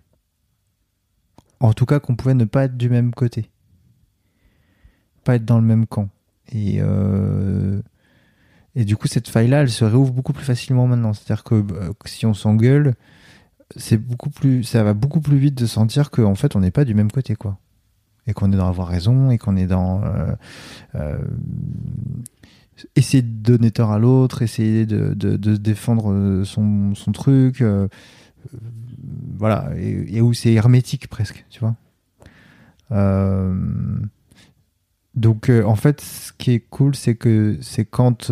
En tout cas, qu'on pouvait ne pas être du même côté. Pas être dans le même camp. Et, et du coup, cette faille-là, elle se réouvre beaucoup plus facilement maintenant. C'est-à-dire que, que si on s'engueule, c'est beaucoup plus, ça va beaucoup plus vite de sentir qu'en fait, on n'est pas du même côté, quoi. Et qu'on est dans avoir raison, et qu'on est dans euh, euh, essayer de donner tort à l'autre, essayer de, de, de défendre euh, son, son truc, euh, voilà, et, et où c'est hermétique presque, tu vois. Donc, en fait, ce qui est cool, c'est que c'est quand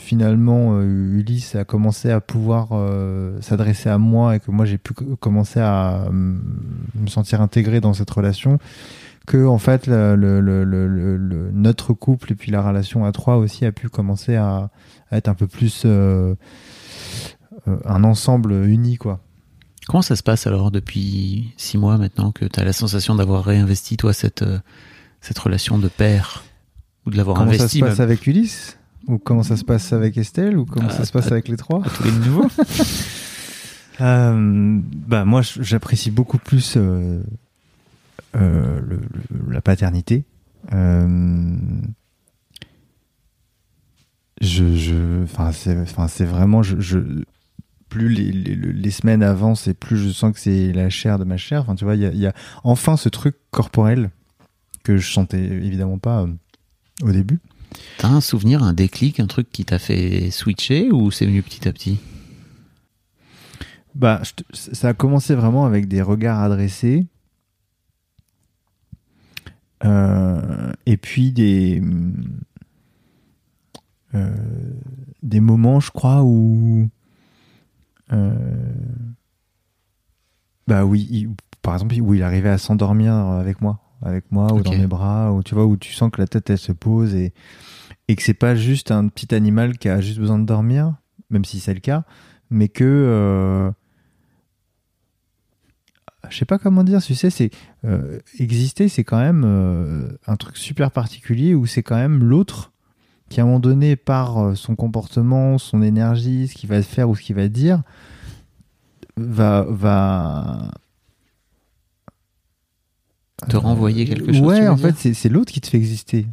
finalement euh, Ulysse a commencé à pouvoir euh, s'adresser à moi et que moi j'ai pu co- commencer à euh, me sentir intégré dans cette relation, que en fait le, le- le- le- le- le- notre couple et puis la relation à trois aussi a pu commencer à, à être un peu plus euh, un ensemble uni quoi. Comment ça se passe alors depuis six mois maintenant que tu as la sensation d'avoir réinvesti toi cette, cette relation de père ou de l'avoir Comment ça se investi passe même avec Ulysse? Ou comment ça se passe avec Estelle ou comment Ah, ça se passe avec les trois tous les niveaux *laughs* Euh, bah moi j'apprécie beaucoup plus euh, euh, le- le- la paternité. Euh, je, je, enfin c'est, vraiment, je, je- plus les, les, les semaines avancent et plus je sens que c'est la chair de ma chair. Enfin tu vois, il y a, il y a enfin ce truc corporel que je sentais évidemment pas euh, au début. T'as un souvenir, un déclic, un truc qui t'a fait switcher ou c'est venu petit à petit? Bah, ça a commencé vraiment avec des regards adressés. Euh, et puis des euh, des moments, je crois, où euh, bah oui, par exemple, où il arrivait à s'endormir avec moi, avec moi ou dans mes bras, ou tu vois, où tu sens que la tête elle se pose et et que c'est pas juste un petit animal qui a juste besoin de dormir, même si c'est le cas, mais que euh, je sais pas comment dire, tu sais, c'est euh, exister, c'est quand même euh, un truc super particulier où c'est quand même l'autre qui à un moment donné par euh, son comportement, son énergie, ce qu'il va faire ou ce qu'il va dire, va va te renvoyer quelque chose. Ouais, en fait, c'est- c'est l'autre qui te fait exister.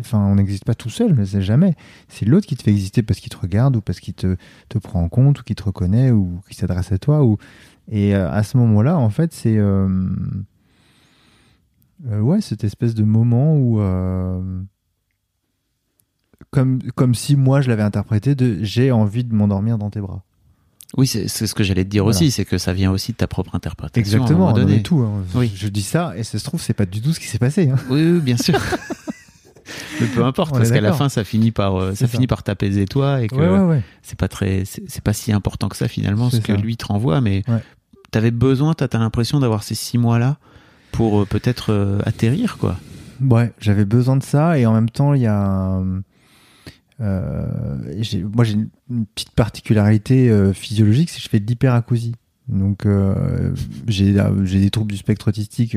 Enfin, on n'existe pas tout seul, mais c'est jamais. C'est l'autre qui te fait exister parce qu'il te regarde ou parce qu'il te, te prend en compte ou qu'il te reconnaît ou qu'il s'adresse à toi. Ou... Et euh, à ce moment-là, en fait, c'est. euh, euh, ouais, cette espèce de moment où. euh, Comme, comme si moi je l'avais interprété de j'ai envie de m'endormir dans tes bras. Oui, c'est ce que j'allais te dire Voilà. aussi, c'est que ça vient aussi de ta propre interprétation. Exactement, à un moment donné. tout. hein. Oui. Je dis ça et ça se trouve, c'est pas du tout ce qui s'est passé. hein. Oui, oui, bien sûr. *laughs* Mais peu importe, On parce qu'à la fin, ça finit par, euh, ça ça. finit par t'apaiser toi et que Ouais, ouais, ouais. c'est pas très, c'est pas si important que ça finalement ce que lui te renvoie, mais t'avais besoin, t'as t'as l'impression d'avoir ces six mois-là pour euh, peut-être euh, atterrir, quoi. Ouais, j'avais besoin de ça et en même temps, il y a. euh, moi, j'ai une, petite particularité euh, physiologique, c'est que je fais de l'hyperacousie. Donc, euh, j'ai des troubles du spectre autistique,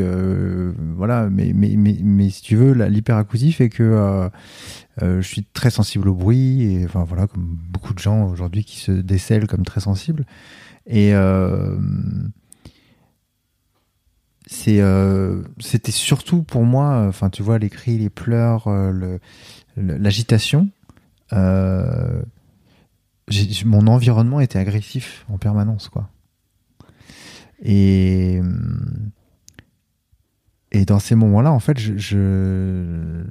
voilà, mais, mais, mais, mais si tu veux, l'hyperacousie fait que je suis très sensible au bruit, et enfin voilà, comme beaucoup de gens aujourd'hui qui se décèlent comme très sensibles. Et. c'était surtout pour moi enfin tu vois les cris les pleurs le- le- l'agitation mon environnement était agressif en permanence quoi. Et et dans ces moments là en fait je, je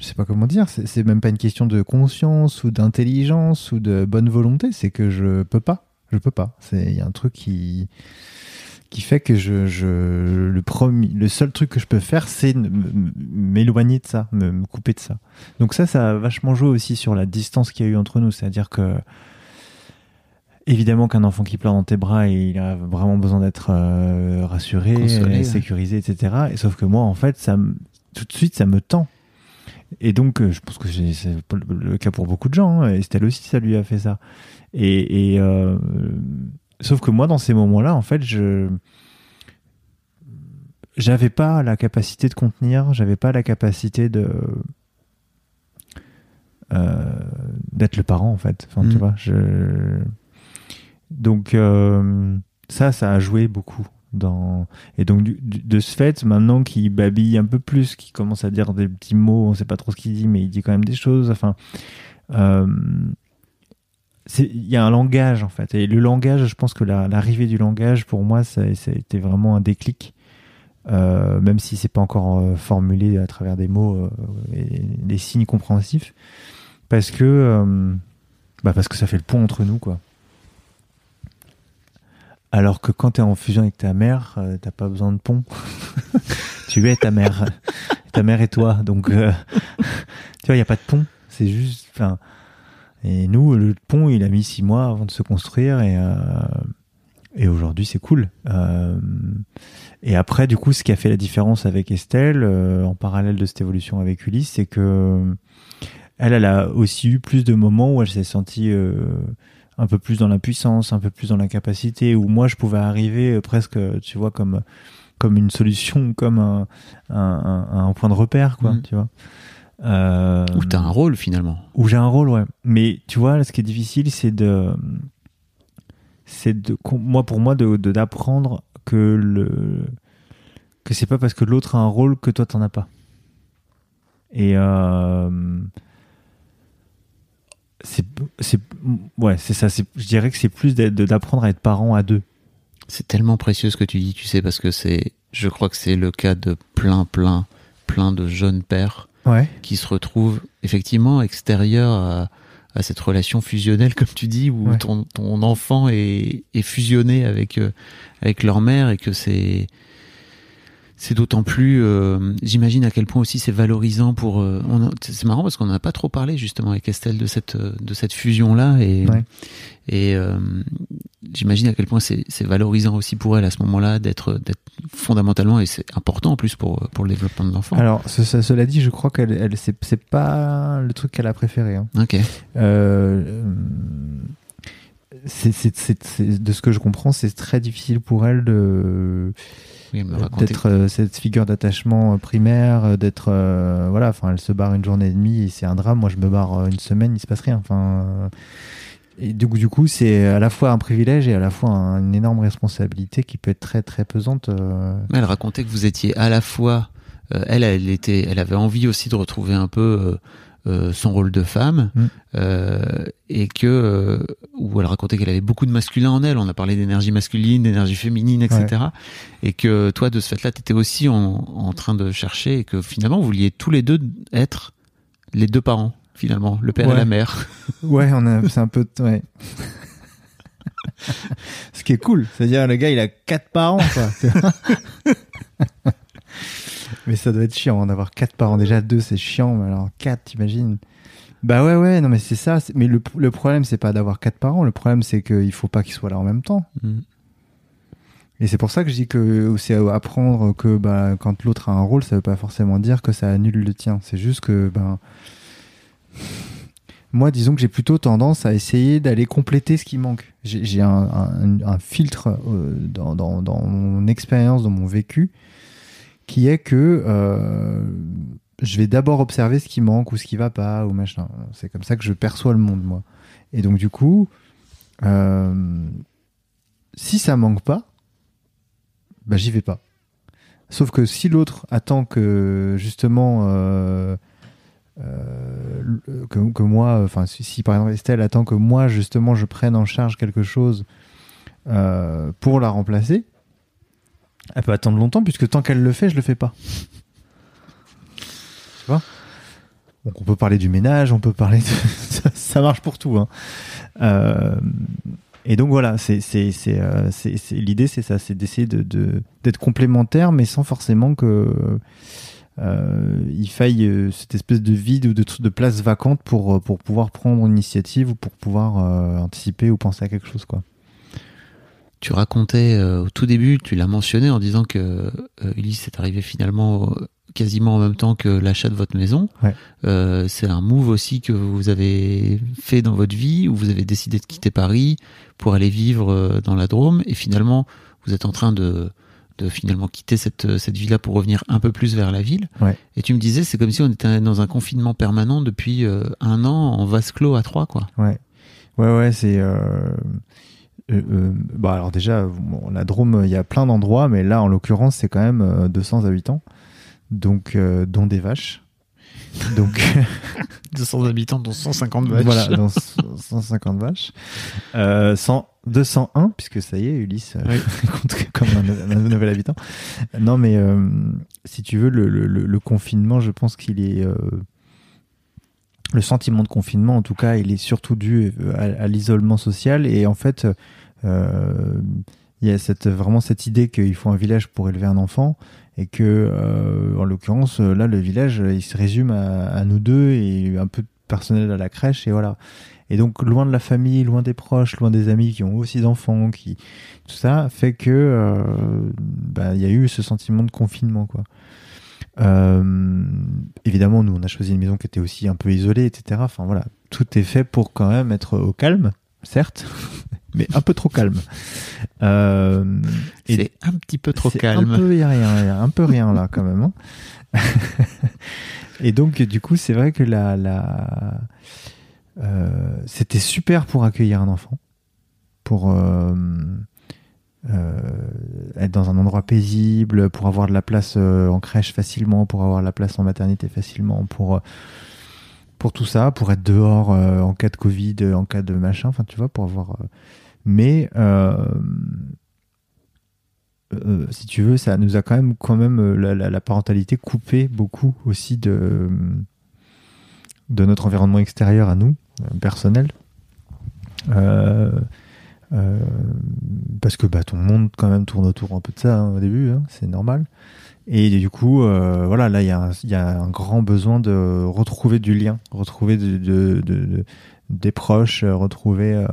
je sais pas comment dire c'est même pas une question de conscience ou d'intelligence ou de bonne volonté c'est que je peux pas. Je peux pas. Il y a un truc qui qui fait que je, je le premier, le seul truc que je peux faire, c'est m'éloigner de ça, me, me couper de ça. Donc ça, ça a vachement joué aussi sur la distance qu'il y a eu entre nous. C'est-à-dire que évidemment qu'un enfant qui pleure dans tes bras, il a vraiment besoin d'être euh, rassuré, Consolé, euh, sécurisé, etc. Et sauf que moi, en fait, ça, tout de suite, ça me tend. Et donc, euh, je pense que c'est le cas pour beaucoup de gens. hein. Estelle aussi, ça lui a fait ça. Et, et, euh, sauf que moi, dans ces moments-là, en fait, je j'avais pas la capacité de contenir, j'avais pas la capacité de euh, d'être le parent en fait. Enfin, tu Mm. vois, je donc euh, ça, ça a joué beaucoup dans et donc du- du- de ce fait, maintenant qu'il babille un peu plus, qu'il commence à dire des petits mots, on sait pas trop ce qu'il dit, mais il dit quand même des choses. Enfin, euh, il y a un langage en fait. Et le langage je pense que la- l'arrivée du langage pour moi ça, ça a été vraiment un déclic. Euh, même si c'est pas encore euh, formulé à travers des mots euh, et des signes compréhensifs. Parce que bah parce que ça fait le pont entre nous quoi. Alors que quand tu es en fusion avec ta mère t'as pas besoin de pont. *laughs* Tu es ta mère. Ta mère et toi. Donc *laughs* tu vois il y a pas de pont. C'est juste et nous, le pont, il a mis six mois avant de se construire et, euh, et aujourd'hui, c'est cool. Euh, et après, du coup, ce qui a fait la différence avec Estelle, euh, en parallèle de cette évolution avec Ulysse, c'est que elle, elle a aussi eu plus de moments où elle s'est sentie euh, un peu plus dans la puissance, un peu plus dans la capacité, où moi, je pouvais arriver euh, presque, tu vois, comme comme une solution, *laughs* comme un, un, un- un point de repère, quoi, Mhm. tu vois. Euh, Ou t'as un rôle finalement. où j'ai un rôle, ouais. Mais tu vois, là, ce qui est difficile, c'est de, c'est de, moi pour moi, de de- d'apprendre que le, que c'est pas parce que l'autre a un rôle que toi t'en as pas. Et euh, c'est, ouais, c'est ça. Je dirais que c'est plus d'apprendre à être parent à deux. C'est tellement précieux ce que tu dis, tu sais, parce que c'est, je crois que c'est le cas de plein, plein, plein de jeunes pères Ouais. qui se retrouvent effectivement extérieurs à, à cette relation fusionnelle, *laughs* comme tu dis, où Ouais. ton, ton enfant est, est fusionné avec, euh, avec leur mère et que c'est, c'est d'autant plus, euh, j'imagine à quel point aussi c'est valorisant pour. euh, c'est marrant parce qu'on n'en a pas trop parlé justement avec Estelle de cette euh, de cette fusion là et Ouais. et euh, j'imagine à quel point c'est valorisant aussi pour elle à ce moment-là d'être d'être fondamentalement et c'est important en plus pour pour le développement de l'enfant. Alors, ce- ce- cela dit, je crois qu'elle, elle, c'est, c'est pas le truc qu'elle a préféré. hein. Ok. C'est- de ce que je comprends, c'est très difficile pour elle de Oui, racontait. d'être euh, cette figure d'attachement euh, primaire, euh, d'être euh, voilà. Enfin, elle se barre une journée et demie et c'est un drame. Moi, je me barre euh, une semaine, il se passe rien. Enfin, euh, et du coup, du coup, c'est à la fois un privilège et à la fois un- une énorme responsabilité qui peut être très très pesante. euh. Elle racontait que vous étiez à la fois, euh, elle, elle était, elle avait envie aussi de retrouver un peu euh, son rôle de femme, Mm. euh, et que, euh, où elle racontait qu'elle avait beaucoup de masculin en elle. On a parlé d'énergie masculine, d'énergie féminine, etc. Et que toi, de ce fait-là, tu étais aussi en, en train de chercher, et que finalement, vous vouliez tous les deux être les deux parents, finalement, le père Ouais. et la mère. *laughs* Ouais, on a, c'est un peu, ouais. *laughs* Ce qui est cool, c'est-à-dire le gars il a quatre parents quoi. *laughs* mais ça doit être chiant hein, d'avoir quatre parents. Déjà deux c'est chiant, mais alors quatre t'imagines? Bah ouais ouais non mais c'est ça. Mais le, le problème c'est pas d'avoir quatre parents. Le problème c'est qu'il faut pas qu'ils soient là en même temps. Mm. Et c'est pour ça que je dis que c'est apprendre que bah, quand l'autre a un rôle, ça veut pas forcément dire que ça annule le tien. C'est juste que ben moi, disons que j'ai plutôt tendance à essayer d'aller compléter ce qui manque. J'ai j'ai un, un- un filtre euh, dans, dans, dans mon expérience, dans mon vécu, qui est que euh, je vais d'abord observer ce qui manque ou ce qui va pas ou machin. C'est comme ça que je perçois le monde, moi. Et donc, du coup, euh, si ça manque pas, bah, j'y vais pas. Sauf que si l'autre attend que justement euh, que, moi, enfin si, par exemple Estelle attend que moi justement je prenne en charge quelque chose pour la remplacer, elle peut attendre longtemps puisque tant qu'elle le fait, je le fais pas. Tu vois? Donc on peut parler du ménage, on peut parler de *laughs* ça, marche pour tout. Hein. Euh, et donc voilà, c'est euh, l'idée, c'est ça, c'est d'essayer de de- d'être complémentaire, mais sans forcément que euh, il faille euh, cette espèce de vide ou de, de place vacante pour pour pouvoir prendre une initiative ou pour pouvoir euh, anticiper ou penser à quelque chose quoi. Tu racontais euh, au tout début, tu l'as mentionné en disant que euh, Ulysse est arrivé finalement euh, quasiment en même temps que l'achat de votre maison. Ouais. Euh, c'est un move aussi que vous avez fait dans votre vie où vous avez décidé de quitter Paris pour aller vivre euh, dans la Drôme et finalement vous êtes en train de de finalement quitter cette cette ville-là pour revenir un peu plus vers la ville. Ouais. Et tu me disais c'est comme si on était dans un confinement permanent depuis euh, un an en vase clos à trois quoi. Ouais, ouais, ouais, c'est. Euh... euh, euh, bah alors déjà, bon, la Drôme, il y a plein d'endroits, mais là, en l'occurrence, c'est quand même euh, 200 habitants, donc euh, dont des vaches. Donc *laughs* 200 habitants dont 150 voilà, dans 150 vaches, euh, 100, 201 puisque ça y est, Ulysse euh, *laughs* compte comme un, un nouvel habitant. Non, mais euh, si tu veux, le, le, le- le confinement, je pense qu'il est euh, le sentiment de confinement, en tout cas, il est surtout dû euh, à, à l'isolement social. Et en fait, euh, il y a cette, vraiment cette idée qu'il faut un village pour élever un enfant. Et que, euh, en l'occurrence, là, le village, il se résume à, à nous deux et un peu de personnel à la crèche. Et voilà. Et donc, loin de la famille, loin des proches, loin des amis qui ont aussi d'enfants, qui tout ça fait que euh, bah, y a eu ce sentiment de confinement, quoi. Euh, évidemment, nous, on a choisi une maison qui était aussi un peu isolée, etc. Enfin voilà, tout est fait pour quand même être au calme, certes, *laughs* mais un peu trop calme. Euh, C'est un petit peu trop calme. Un peu, y a rien, y a un peu rien là quand même. hein. *laughs* et donc, du coup, c'est vrai que la, la, euh, c'était super pour accueillir un enfant, pour euh, être dans un endroit paisible, pour avoir de la place en crèche facilement, pour avoir de la place en maternité facilement, pour pour tout ça, pour être dehors euh, en cas de Covid, en cas de machin, enfin tu vois, pour avoir. euh, mais euh, euh, si tu veux, ça nous a quand même, quand même euh, la, parentalité coupé beaucoup aussi de de notre environnement extérieur à nous, personnel. Parce que bah, ton monde quand même tourne autour un peu de ça hein, au début, hein, c'est normal. Et du coup, voilà, là, il y, a un- grand besoin de retrouver du lien, retrouver de- des proches, euh, retrouver euh,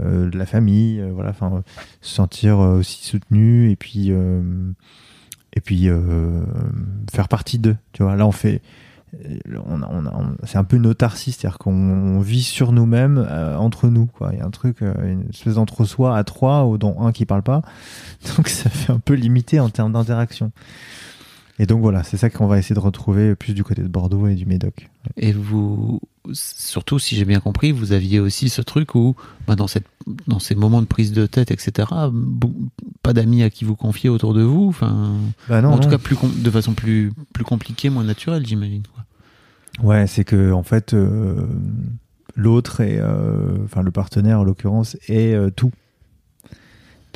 euh, de la famille, voilà, enfin, se sentir aussi soutenu et puis et puis faire partie d'eux. Tu vois, là, on fait, on, on, on- c'est un peu une autarcie, c'est-à-dire qu'on on vit sur nous-mêmes, euh, entre nous. Quoi. Il y a un truc, une espèce d'entre-soi à trois, dont un qui parle pas. *laughs* Donc ça fait un peu limité en termes d'interaction. Et donc voilà, c'est ça qu'on va essayer de retrouver plus du côté de Bordeaux et du Médoc. Et vous, surtout si j'ai bien compris, vous aviez aussi ce truc où, bah, dans, cette, dans ces moments de prise de tête, etc., pas d'amis à qui vous confier autour de vous, enfin, Bah non, en tout cas plus de façon plus, plus compliquée, moins naturelle, j'imagine. Ouais, c'est que en fait, euh, l'autre est, euh, enfin le partenaire en l'occurrence est euh, tout.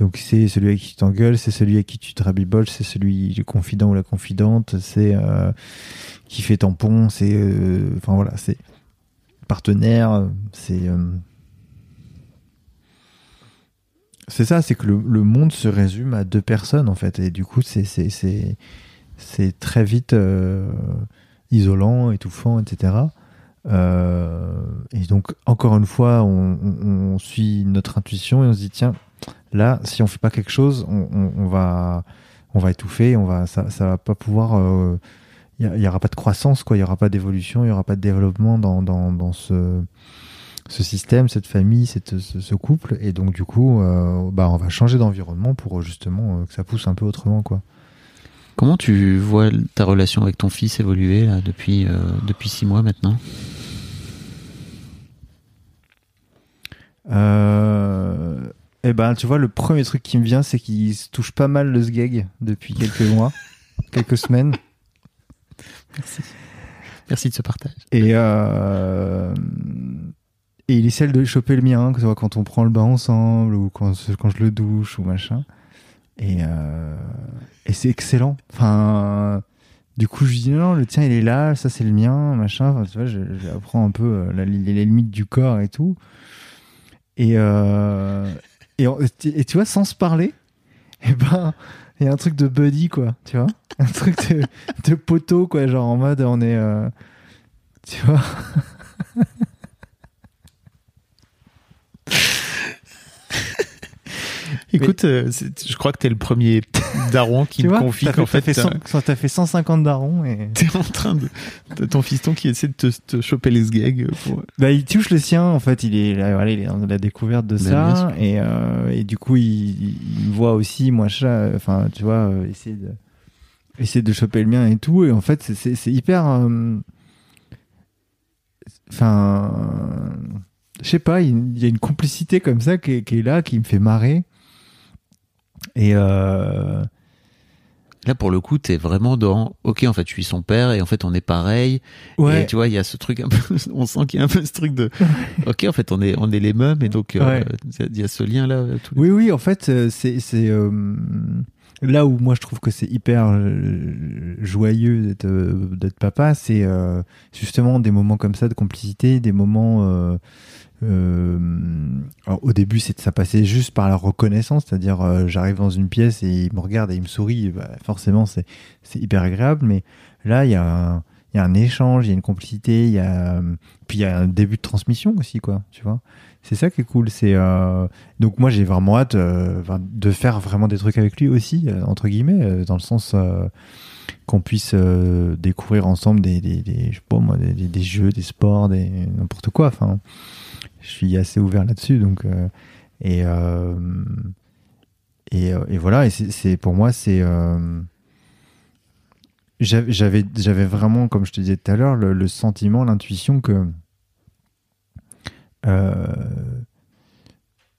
Donc c'est celui avec qui tu t'engueules, c'est celui avec qui tu te rabiboles, c'est celui le confident ou la confidente, c'est euh, qui fait tampon, c'est, euh, enfin voilà, c'est partenaire, c'est euh, c'est ça, c'est que le, le monde se résume à deux personnes en fait, et du coup c'est c'est c'est très vite isolant, étouffant, etc. Et donc, encore une fois, on suit notre intuition et on se dit tiens, là, si on fait pas quelque chose, on, on- on va, on va étouffer, on va, ça, ça va pas pouvoir. euh, Il y, aura pas de croissance, quoi. Il y aura pas d'évolution, il y aura pas de développement dans, dans, dans ce, ce système, cette famille, cette, ce, ce couple. Et donc, du coup, euh, bah, on va changer d'environnement pour justement euh, que ça pousse un peu autrement, quoi. Comment tu vois ta relation avec ton fils évoluer là, depuis, euh, depuis six mois maintenant? Euh, eh ben, tu vois, le premier truc qui me vient, c'est qu'il se touche pas mal le sgeg depuis quelques mois, *laughs* quelques semaines. Merci. Merci de ce partage. Et, euh, et il essaie de choper le mien, que ce soit quand on prend le bain ensemble ou quand, quand je le douche ou machin. Et, euh, et c'est excellent. Enfin, du coup, je lui dis non, le tien il est là, ça c'est le mien, machin. Enfin, tu vois, je, je apprends un peu euh, les limites du corps et tout. Et, euh, et, tu vois, sans se parler, *laughs* et ben, il y a un truc de buddy, quoi, tu vois. *laughs* Un truc de, de poteau, quoi, genre en mode on est. euh, tu vois *laughs* Écoute, euh, je crois que t'es le premier *laughs* daron qui me vois confie qu'en fait, fait, t'as fait, cent- t'as fait 150 darons et. *laughs* t'es en train de, de ton fiston qui essaie de te, te choper les sgags pour... Bah, il touche le sien, en fait, il est, là, voilà, il est dans la découverte de Bah, ça, et, euh, et du coup, il, voit aussi, moi, euh, enfin, tu vois, euh, essayer de, essayer de choper le mien et tout, et en fait, c'est- hyper, enfin, je sais pas, il il y a une complicité comme ça qui est, qui est là, qui me fait marrer, et euh, Là, pour le coup, t'es vraiment dans, ok, en fait, je suis son père et en fait, on est pareil. ouais, Et tu vois, il y a ce truc un peu, *laughs* on sent qu'il y a un peu ce truc de, *laughs* ok, en fait, on est, on est les mêmes et donc, euh, Ouais. il y a ce lien là. euh, les- Oui, oui, en fait, euh, c'est c'est, euh, là où moi je trouve que c'est hyper joyeux d'être d'être papa, c'est euh, justement des moments comme ça de complicité, des moments. euh, alors, au début, c'est ça passait juste par la reconnaissance, c'est-à-dire euh, j'arrive dans une pièce et il me regarde et il me sourit, bah, forcément c'est c'est hyper agréable, mais là il y a un, il y a un échange, il y a une complicité, il y a puis il y a un début de transmission aussi quoi, tu vois. C'est ça qui est cool, c'est euh, donc moi j'ai vraiment hâte euh, de faire vraiment des trucs avec lui aussi euh, entre guillemets euh, dans le sens euh, qu'on puisse euh, découvrir ensemble des, des, des je sais pas moi des, jeux, des sports, des n'importe quoi. Enfin, je suis assez ouvert là-dessus donc euh, et euh, et, et voilà et c'est pour moi c'est j'avais j'avais vraiment comme je te disais tout à l'heure le, le sentiment l'intuition que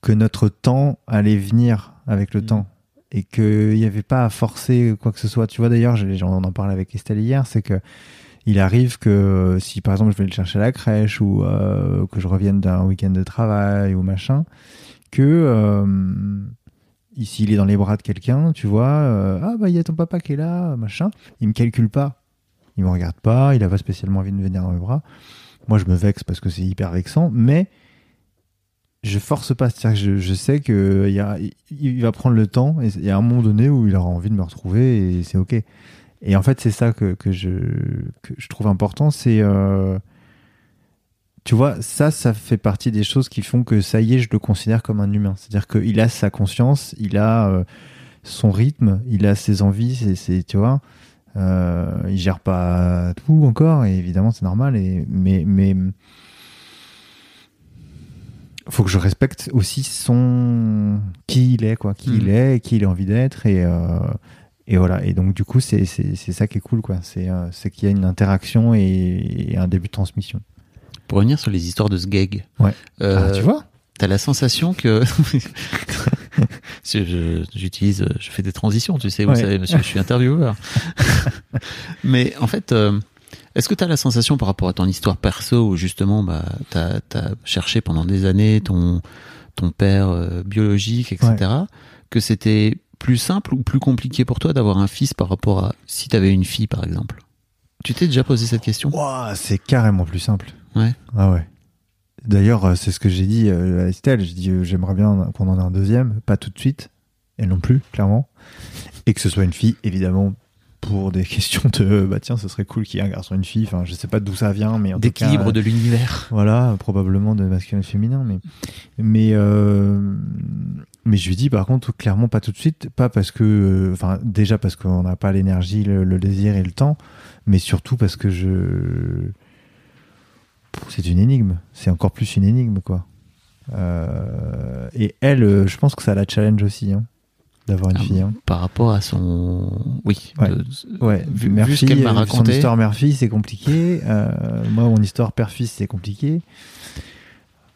que notre temps allait venir avec le Mhm. temps et qu'il n'y avait pas à forcer quoi que ce soit. Tu vois, d'ailleurs, j'en en parlais avec Estelle hier, c'est que il arrive que si par exemple je vais le chercher à la crèche ou euh, que je revienne d'un week-end de travail ou machin, que euh, ici il est dans les bras de quelqu'un, tu vois, euh, ah bah il y a ton papa qui est là, machin, il me calcule pas, il me regarde pas, il a pas spécialement envie de venir dans mes bras. Moi je me vexe parce que c'est hyper vexant, mais je force pas, c'est-à-dire que je, je sais que a, il- il va prendre le temps et il y a un moment donné où il aura envie de me retrouver et c'est ok. Et en fait, c'est ça que, que, je, que je trouve important, c'est euh, tu vois, ça, ça fait partie des choses qui font que ça y est, je le considère comme un humain. C'est-à-dire qu'il a sa conscience, il a euh, son rythme, il a ses envies, c'est, c'est tu vois, euh, il gère pas tout encore, et évidemment, c'est normal. Et, mais, mais faut que je respecte aussi son qui il est, quoi, qui il est, et qui il a envie d'être, et euh, Et voilà. Et donc, du coup, c'est ça qui est cool, quoi. C'est euh, c'est qu'il y a une interaction et, et un début de transmission. Pour revenir sur les histoires de Sgeg. Ouais. Euh, ah, tu vois? T'as la sensation que. *laughs* Je- je- J'utilise, je fais des transitions, tu sais, vous Ouais. savez, monsieur, je suis intervieweur. *laughs* Mais en fait, euh, est-ce que tu as la sensation par rapport à ton histoire perso où justement, bah, tu as, cherché pendant des années ton, ton père euh, biologique, etc., que c'était plus simple ou plus compliqué pour toi d'avoir un fils par rapport à si tu avais une fille, par exemple? Tu t'es déjà posé cette question? Ouah, C'est carrément plus simple. Ouais. Ah ouais. D'ailleurs, euh, c'est ce que j'ai dit euh, à Estelle. J'ai dit euh, j'aimerais bien qu'on en ait un deuxième, pas tout de suite, elle non plus, clairement. Et que ce soit une fille, évidemment, pour des *laughs* questions de bah tiens, ce serait cool qu'il y ait un garçon et une fille. Enfin, je sais pas d'où ça vient, mais en tout cas, D'équilibre de l'univers. Voilà, probablement de masculin et féminin, mais mais euh, mais je lui dis par contre clairement pas tout de suite, pas parce que, euh, enfin déjà parce qu'on n'a pas l'énergie, le, le désir et le temps, mais surtout parce que je, c'est une énigme, c'est encore plus une énigme quoi. Euh, et elle, euh, je pense que ça la challenge aussi, hein, d'avoir une Ah, fille. Hein. Par rapport à son. Oui. Ouais. de- Ouais, Vu- mère vu ce fille, qu'elle m'a euh, son histoire mère-fille, c'est compliqué. Euh, moi, mon histoire père-fils, c'est compliqué.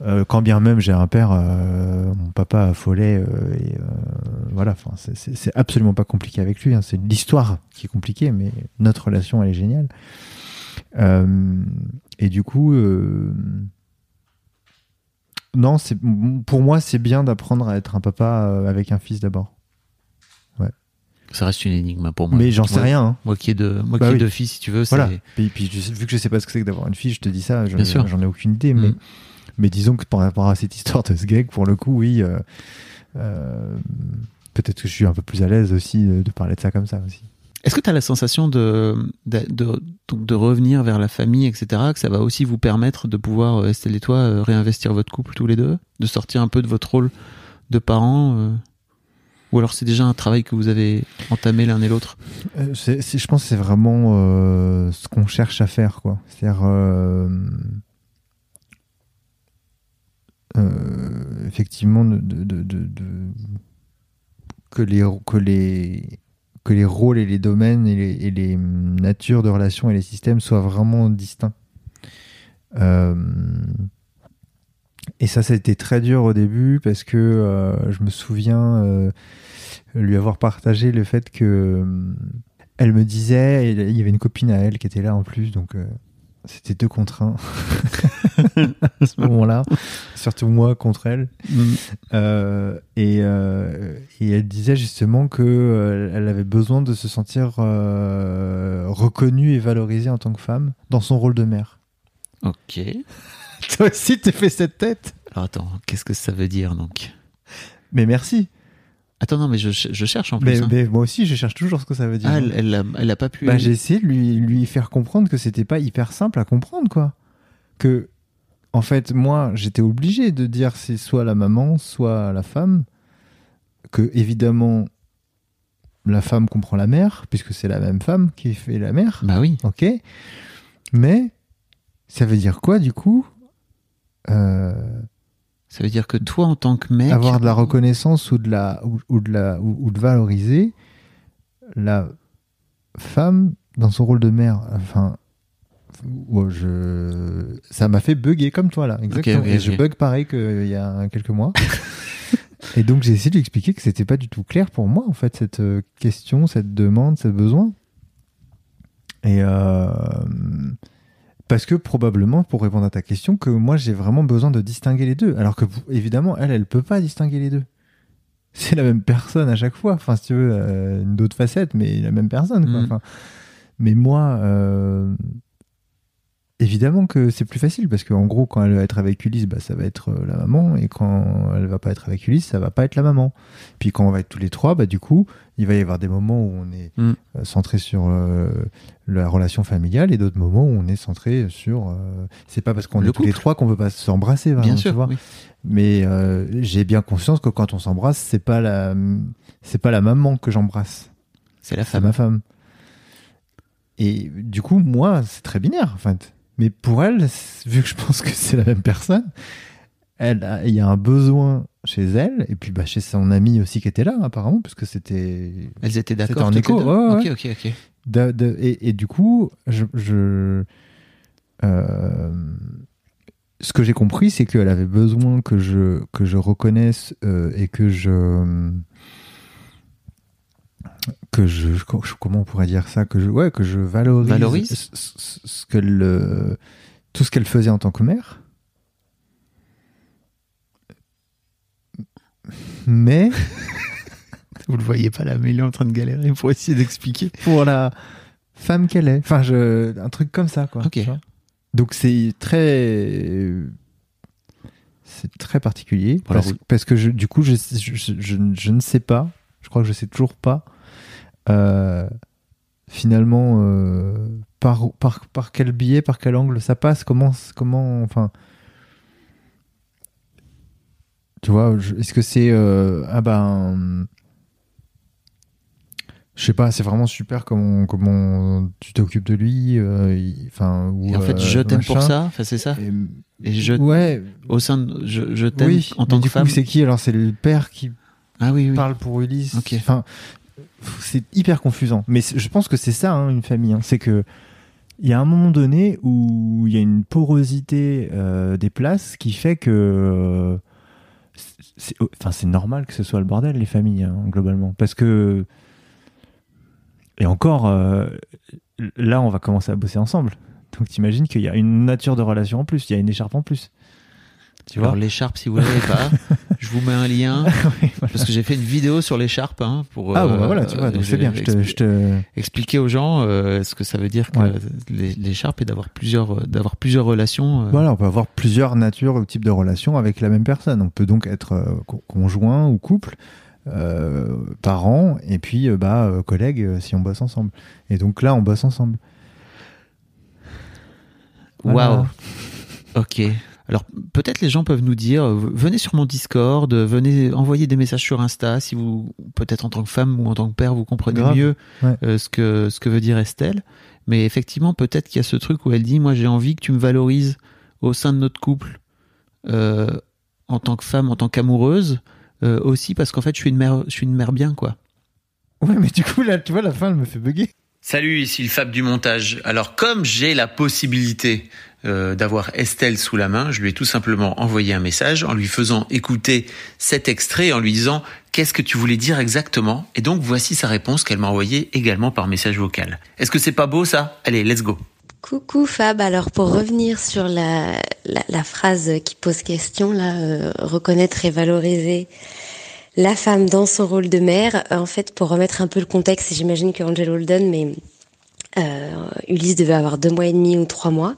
Euh, quand bien même j'ai un père, euh, mon papa affolait, et voilà, enfin, c'est- absolument pas compliqué avec lui. hein. C'est l'histoire qui est compliquée, mais notre relation, elle est géniale. Et du coup, non, c'est pour moi, c'est bien d'apprendre à être un papa avec un fils d'abord. Ça reste une énigme pour moi. Mais j'en sais rien. hein. Moi qui ai deux, moi Bah qui ai deux filles, si tu veux. Voilà. Puis, puis vu que je sais pas ce que c'est que d'avoir une fille, je te dis ça, j'en Bien sûr. j'en ai aucune idée. Mais, Mm. mais disons que par rapport à cette histoire de ce gag, pour le coup, oui, euh, euh, peut-être que je suis un peu plus à l'aise aussi de, de parler de ça comme ça aussi. Est-ce que tu as la sensation de, de, de, donc de revenir vers la famille, etc., que ça va aussi vous permettre de pouvoir, euh, Estelle et toi, réinvestir votre couple tous les deux? De sortir un peu de votre rôle de parents euh? Ou alors c'est déjà un travail que vous avez entamé l'un et l'autre Euh, je pense que c'est vraiment euh, ce qu'on cherche à faire, quoi. C'est-à-dire. euh, effectivement, que, les, que, les, que les rôles et les domaines et les, natures de relations et les systèmes soient vraiment distincts. Et ça, ça a été très dur au début parce que euh, je me souviens euh, lui avoir partagé le fait que euh, elle me disait, il y avait une copine à elle qui était là en plus, donc c'était deux contre un à *laughs* *laughs* ce moment-là, surtout moi contre elle. Euh, et, et elle disait justement que elle avait besoin de se sentir reconnue et valorisée en tant que femme dans son rôle de mère. Ok. *laughs* Toi aussi, t'es fait cette tête Alors attends, qu'est-ce que ça veut dire donc Mais merci. Attends, non, mais je, je cherche en plus. Mais, hein. mais moi aussi, je cherche toujours ce que ça veut dire. Ah, elle, elle, a, elle a pas pu. Bah, j'ai essayé de lui, lui faire comprendre que c'était pas hyper simple à comprendre, quoi. Que, en fait, moi, j'étais obligé de dire c'est soit la maman, soit la femme. Que, évidemment, la femme comprend la mère, puisque c'est la même femme qui fait la mère. Bah oui. Ok. Mais, ça veut dire quoi, du coup? Euh, Ça veut dire que toi, en tant que mec. avoir de la reconnaissance ou de la ou, ou de la ou, ou de valoriser la femme dans son rôle de mère enfin ouais, je ça m'a fait bugger comme toi là exactement et je ok. bug pareil qu'il y a quelques mois et donc j'ai essayé de lui expliquer que c'était pas du tout clair pour moi en fait cette euh, question cette demande ce besoin et euh, parce que probablement, pour répondre à ta question, que moi j'ai vraiment besoin de distinguer les deux. Alors que évidemment, elle, elle peut pas distinguer les deux. *laughs* C'est la même personne à chaque fois. Enfin, si tu veux, euh, une d'autres facettes, mais la même personne. quoi. Enfin, mais moi, euh, évidemment que c'est plus facile parce qu'en gros, quand elle va être avec Ulysse, bah, ça va être euh, la maman, et quand elle va pas être avec Ulysse, ça va pas être la maman. Puis quand on va être tous les trois, bah du coup, il va y avoir des moments où on est Mhm. euh, centré sur euh, la relation familiale et d'autres moments où on est centré sur. euh, c'est pas parce qu'on est tous les couple. trois qu'on veut pas s'embrasser, Bien sûr. tu vois. oui. Mais euh, j'ai bien conscience que quand on s'embrasse, c'est pas la, c'est pas la maman que j'embrasse, C'est la c'est femme. ma femme. Et du coup, moi, c'est très binaire, en fait. Mais pour elle, vu que je pense que c'est la même personne, elle, a- il y a un besoin chez elle, et puis bah, chez son amie aussi qui était là, apparemment, parce que c'était. Elles étaient d'accord. en écho, ouais, ouais. Ok, ok, ok. de- de- et, et du coup, je. je- euh, ce que j'ai compris, c'est qu'elle avait besoin que je, que je reconnaisse euh, et que je. Que je, Comment on pourrait dire ça que je, Ouais, que je valorise. Valorise ce, ce- ce qu'elle, euh, tout ce qu'elle faisait en tant que mère. Mais. *laughs* Vous le voyez pas là, mais il est en train de galérer pour essayer d'expliquer. pour la femme qu'elle est. Enfin, je, un truc comme ça, quoi. Donc c'est très, c'est très particulier Voilà, parce, que je, du coup, je, je, je ne sais pas. Je crois que je sais toujours pas. Euh, finalement, euh, par, par, par quel biais, par quel angle ça passe, comment, comment, enfin. Tu vois, est-ce que c'est euh, ah ben je sais pas, c'est vraiment super comment comment tu t'occupes de lui, enfin en fait, je t'aime pour ça. Enfin, c'est ça. Et, Et je ouais, au sein de je, je t'aime oui. en tant du que femme. coup, c'est qui? Alors C'est le père qui Ah oui, oui. parle pour Ulysse. Ok. Enfin, c'est hyper confusant. Mais je pense que c'est ça hein, une famille. hein. C'est que il y a un moment donné où il y a une porosité euh, des places qui fait que c'est enfin c'est normal que ce soit le bordel les familles hein, globalement parce que et encore euh, là on va commencer à bosser ensemble donc t'imagines qu'il y a une nature de relation en plus il y a une écharpe en plus tu vois l'écharpe, si vous l'avez pas, *laughs* je vous mets un lien *laughs* Oui, voilà. parce que j'ai fait une vidéo sur l'écharpe hein, pour. ah bon euh, bah voilà tu vois donc c'est bien je te, je te- expliquer aux gens euh, ce que ça veut dire que Ouais. l'écharpe est d'avoir plusieurs euh, d'avoir plusieurs relations. Voilà, on peut avoir plusieurs natures ou types de relations avec la même personne. On peut donc être co- conjoint ou couple, euh, parents, et puis euh, bah, euh, collègues si on bosse ensemble. Et donc là, on bosse ensemble. Waouh. Ok. Alors peut-être les gens peuvent nous dire, euh, venez sur mon Discord, euh, venez envoyer des messages sur Insta si vous, peut-être en tant que femme ou en tant que père, vous comprenez Grave. mieux Ouais. euh, ce que ce que veut dire Estelle. Mais effectivement, peut-être qu'il y a ce truc où elle dit, moi j'ai envie que tu me valorises au sein de notre couple euh, en tant que femme, en tant qu'amoureuse, euh, aussi parce qu'en fait je suis une mère, je suis une mère bien quoi. Ouais, mais du coup, là, tu vois, la fin, elle me fait bugger. Salut, ici le Fab du montage. Alors comme j'ai la possibilité euh, d'avoir Estelle sous la main, je lui ai tout simplement envoyé un message en lui faisant écouter cet extrait en lui disant qu'est-ce que tu voulais dire exactement? Et donc voici sa réponse qu'elle m'a envoyée également par message vocal. Est-ce que c'est pas beau ça? Allez, let's go. Coucou Fab, alors pour revenir sur la phrase qui pose question, là, euh, reconnaître et valoriser la femme dans son rôle de mère, euh, en fait pour remettre un peu le contexte, j'imagine que Angel Holden, mais euh, Ulysse devait avoir deux mois et demi ou trois mois.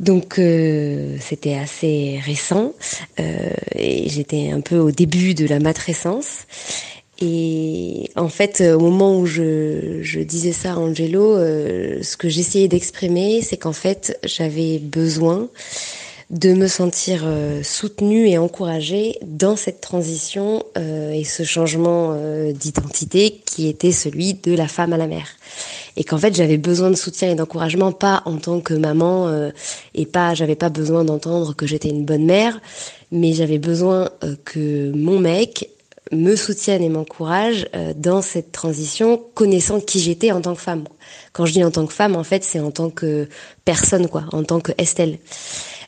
Donc euh, c'était assez récent euh, et j'étais un peu au début de la matrescence. Et en fait, euh, au moment où je, je disais ça à Angelo, euh, ce que j'essayais d'exprimer, c'est qu'en fait, j'avais besoin de me sentir euh, soutenue et encouragée dans cette transition euh, et ce changement euh, d'identité qui était celui de la femme à la mère. Et qu'en fait, j'avais besoin de soutien et d'encouragement, pas en tant que maman, et pas, j'avais pas besoin d'entendre que j'étais une bonne mère, mais j'avais besoin que mon mec me soutienne et m'encourage euh, dans cette transition, connaissant qui j'étais en tant que femme. Quand je dis en tant que femme, en fait, c'est en tant que personne, quoi, en tant que Estelle,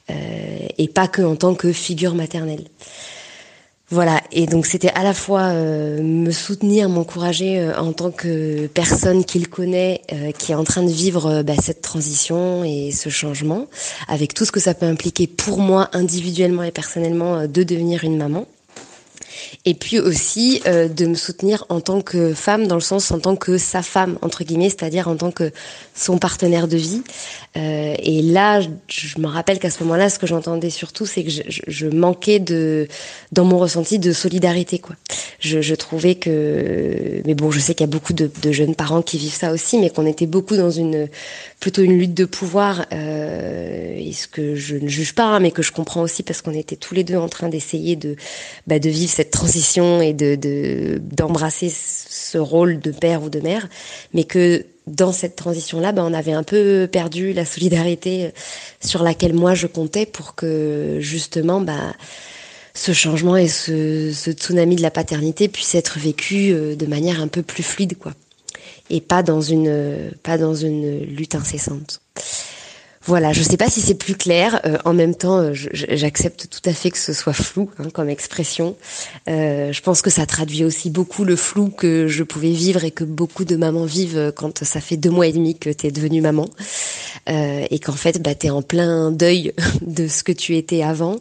et pas que en tant que figure maternelle. Voilà, et donc c'était à la fois euh, me soutenir, m'encourager euh, en tant que personne qu'il connaît, euh, qui est en train de vivre euh, bah, cette transition et ce changement, avec tout ce que ça peut impliquer pour moi individuellement et personnellement euh, de devenir une maman. Et puis aussi euh, de me soutenir en tant que femme, dans le sens en tant que sa femme, entre guillemets, c'est-à-dire en tant que son partenaire de vie. Euh, et là, je, me rappelle qu'à ce moment-là, ce que j'entendais surtout, c'est que je, je, je, manquais de, dans mon ressenti, de solidarité. Quoi. Je, je trouvais que, mais bon, je sais qu'il y a beaucoup de, de, jeunes parents qui vivent ça aussi, mais qu'on était beaucoup dans une, plutôt une lutte de pouvoir. Euh, et ce que je ne juge pas, hein, mais que je comprends aussi parce qu'on était tous les deux en train d'essayer de, bah, de vivre cette transition et de, de d'embrasser ce rôle de père ou de mère, mais que dans cette transition-là, ben, on avait un peu perdu la solidarité sur laquelle moi je comptais pour que justement, ben, ce changement et ce, ce, tsunami de la paternité puisse être vécu euh, de manière un peu plus fluide, quoi, et pas dans une pas dans une lutte incessante. Voilà, je ne sais pas si c'est plus clair. Euh, en même temps, euh, j'accepte tout à fait que ce soit flou hein, comme expression. Euh, je pense que ça traduit aussi beaucoup le flou que je pouvais vivre et que beaucoup de mamans vivent quand ça fait deux mois et demi que tu es devenue maman et qu'en fait, bah, tu es en plein deuil *laughs* de ce que tu étais avant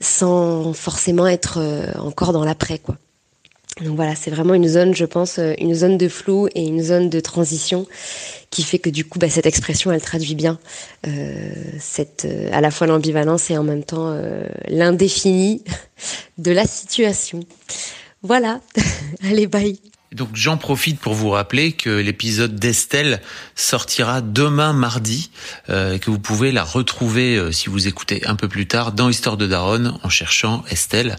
sans forcément être encore dans l'après. quoi. Donc voilà, c'est vraiment une zone, je pense, euh, une zone de flou et une zone de transition qui fait que du coup, bah, cette expression, elle traduit bien euh, cette, euh, à la fois l'ambivalence et en même temps l'indéfini *laughs* de la situation. Voilà, *laughs* allez, bye. Donc j'en profite pour vous rappeler que l'épisode d'Estelle sortira demain mardi, euh, que vous pouvez la retrouver euh, si vous écoutez un peu plus tard dans Histoire de Daronne en cherchant Estelle.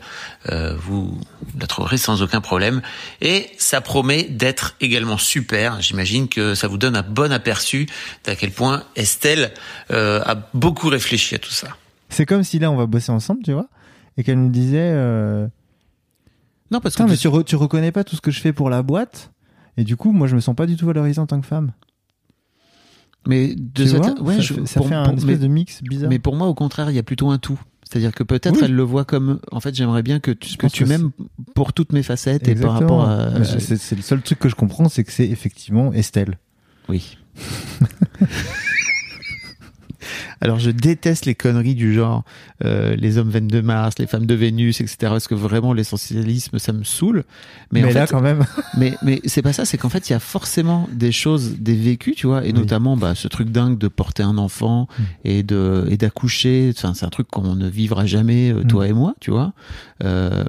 Euh, vous la trouverez sans aucun problème. Et ça promet d'être également super. J'imagine que ça vous donne un bon aperçu d'à quel point Estelle euh, a beaucoup réfléchi à tout ça. C'est comme si là on va bosser ensemble, tu vois, et qu'elle nous disait... Euh non, parce que. mais tu, tu, reconnais pas tout ce que je fais pour la boîte. Et du coup, moi, je me sens pas du tout valorisé en tant que femme. Mais de cette... ouais, ça, fait un espèce de mix bizarre. Mais pour moi, au contraire, il y a plutôt un tout. C'est-à-dire que peut-être elle le voit comme. En fait, j'aimerais bien que tu, que tu m'aimes pour toutes mes facettes et par rapport à. C'est le seul truc que je comprends, c'est que c'est effectivement Estelle. Oui. *laughs* Alors je déteste les conneries du genre euh, les hommes viennent de Mars, les femmes de Vénus, etc. Parce que vraiment l'essentialisme ça me saule. Mais, mais là quand même. *laughs* mais mais c'est pas ça, c'est qu'en fait il y a forcément des choses, des vécus, tu vois, et notamment bah, ce truc dingue de porter un enfant mm. et de et d'accoucher. Enfin c'est un truc qu'on ne vivra jamais euh, toi mm. et moi, tu vois, euh,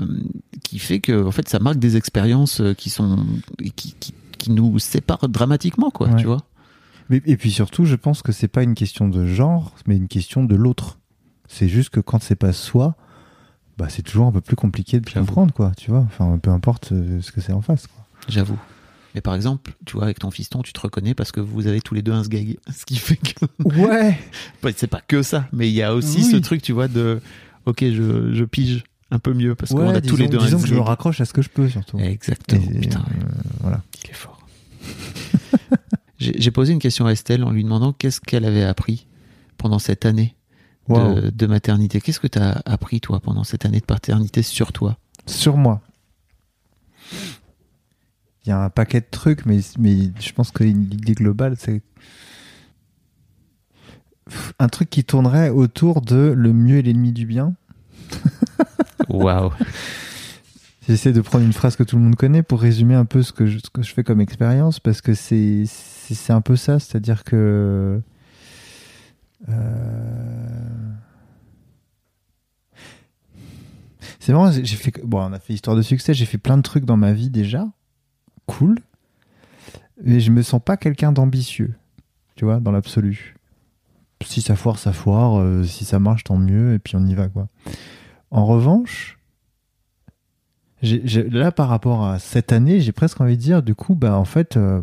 qui fait que en fait ça marque des expériences euh, qui sont qui, qui, qui nous séparent dramatiquement, quoi, tu vois et puis surtout, je pense que c'est pas une question de genre, mais une question de l'autre. C'est juste que quand c'est pas soi, bah c'est toujours un peu plus compliqué de comprendre, quoi. Tu vois, enfin, peu importe euh, ce que c'est en face, quoi. J'avoue. Mais par exemple, tu vois, avec ton fiston, tu te reconnais parce que vous avez tous les deux un sgag. *laughs* Ce qui fait que. Ouais! *laughs* c'est pas que ça, mais il y a aussi ce truc, tu vois, de. Ok, je, je pige un peu mieux parce qu'on a tous les deux disons que je me raccroche à ce que je peux, surtout. Exactement. Putain. Euh, voilà. Il est fort. *laughs* J'ai posé une question à Estelle en lui demandant qu'est-ce qu'elle avait appris pendant cette année de, maternité. Qu'est-ce que tu as appris, toi, pendant cette année de paternité sur toi? Sur moi. Il y a un paquet de trucs, mais, mais je pense que l'idée globale, c'est un truc qui tournerait autour de le mieux et l'ennemi du bien. *laughs* Waouh J'essaie de prendre une phrase que tout le monde connaît pour résumer un peu ce que je, ce que je fais comme expérience, parce que c'est c'est un peu ça, c'est-à-dire que euh, c'est vraiment j'ai fait bon, on a fait histoire de succès, j'ai fait plein de trucs dans ma vie déjà, cool, mais je me sens pas quelqu'un d'ambitieux, tu vois, dans l'absolu. Si ça foire, ça foire. Euh, si ça marche, tant mieux. Et puis on y va, quoi. En revanche, là, par rapport à cette année, j'ai presque envie de dire, du coup, bah, en fait, euh,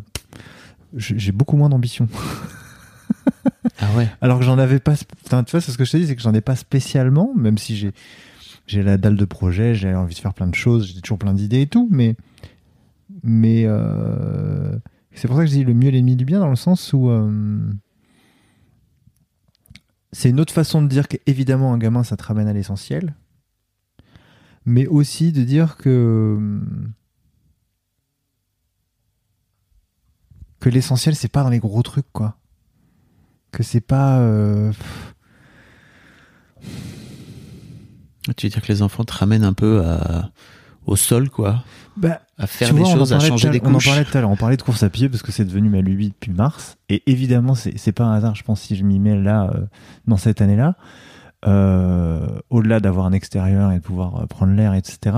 j'ai beaucoup moins d'ambition. *laughs* ah ouais. Alors que j'en avais pas. tu vois, c'est ce que je te dis, c'est que j'en ai pas spécialement, même si j'ai j'ai la dalle de projet, j'ai envie de faire plein de choses, j'ai toujours plein d'idées et tout, mais mais euh, c'est pour ça que je dis le mieux l'ennemi du bien dans le sens où euh, c'est une autre façon de dire qu'évidemment un gamin ça te ramène à l'essentiel, mais aussi de dire que que l'essentiel c'est pas dans les gros trucs quoi. Que c'est pas euh, tu veux dire que les enfants te ramènent un peu au sol quoi? Bah, à faire des choses à changer des couches on en parlait tout à l'heure on parlait de course à pied parce que c'est devenu ma lubie depuis mars. Et évidemment c'est pas un hasard je pense si je m'y mets là euh, dans cette année là euh, au-delà d'avoir un extérieur et de pouvoir prendre l'air etc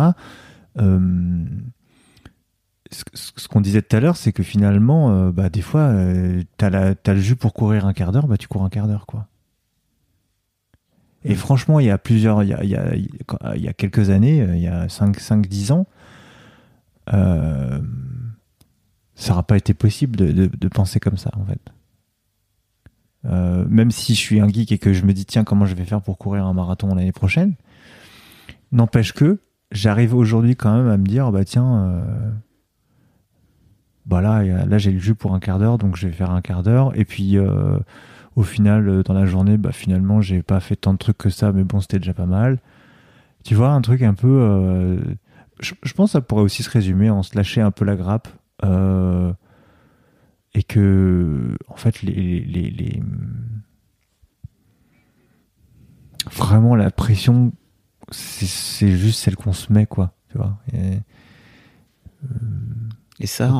ce, qu'on disait tout à l'heure, c'est que finalement, euh, bah, des fois, euh, t'as, le jus pour courir un quart d'heure, bah, tu cours un quart d'heure, quoi. Et franchement, il y a plusieurs, il y a, il y a, quelques années, euh, il y a 5-10 ans, ça n'aura pas été possible de, penser comme ça, en fait. même si je suis un geek et que je me dis, tiens, comment je vais faire pour courir un marathon l'année prochaine, N'empêche que j'arrive aujourd'hui quand même à me dire, bah tiens, euh, bah là, là j'ai le jus pour un quart d'heure, donc je vais faire un quart d'heure. Et puis euh, au final, euh, dans la journée, bah finalement, j'ai pas fait tant de trucs que ça, mais bon, c'était déjà pas mal. Tu vois, un truc un peu. euh, je, pense que ça pourrait aussi se résumer en se lâcher un peu la grappe. et que, en fait, les, les, Vraiment, la pression, c'est juste celle qu'on se met, quoi. Tu vois.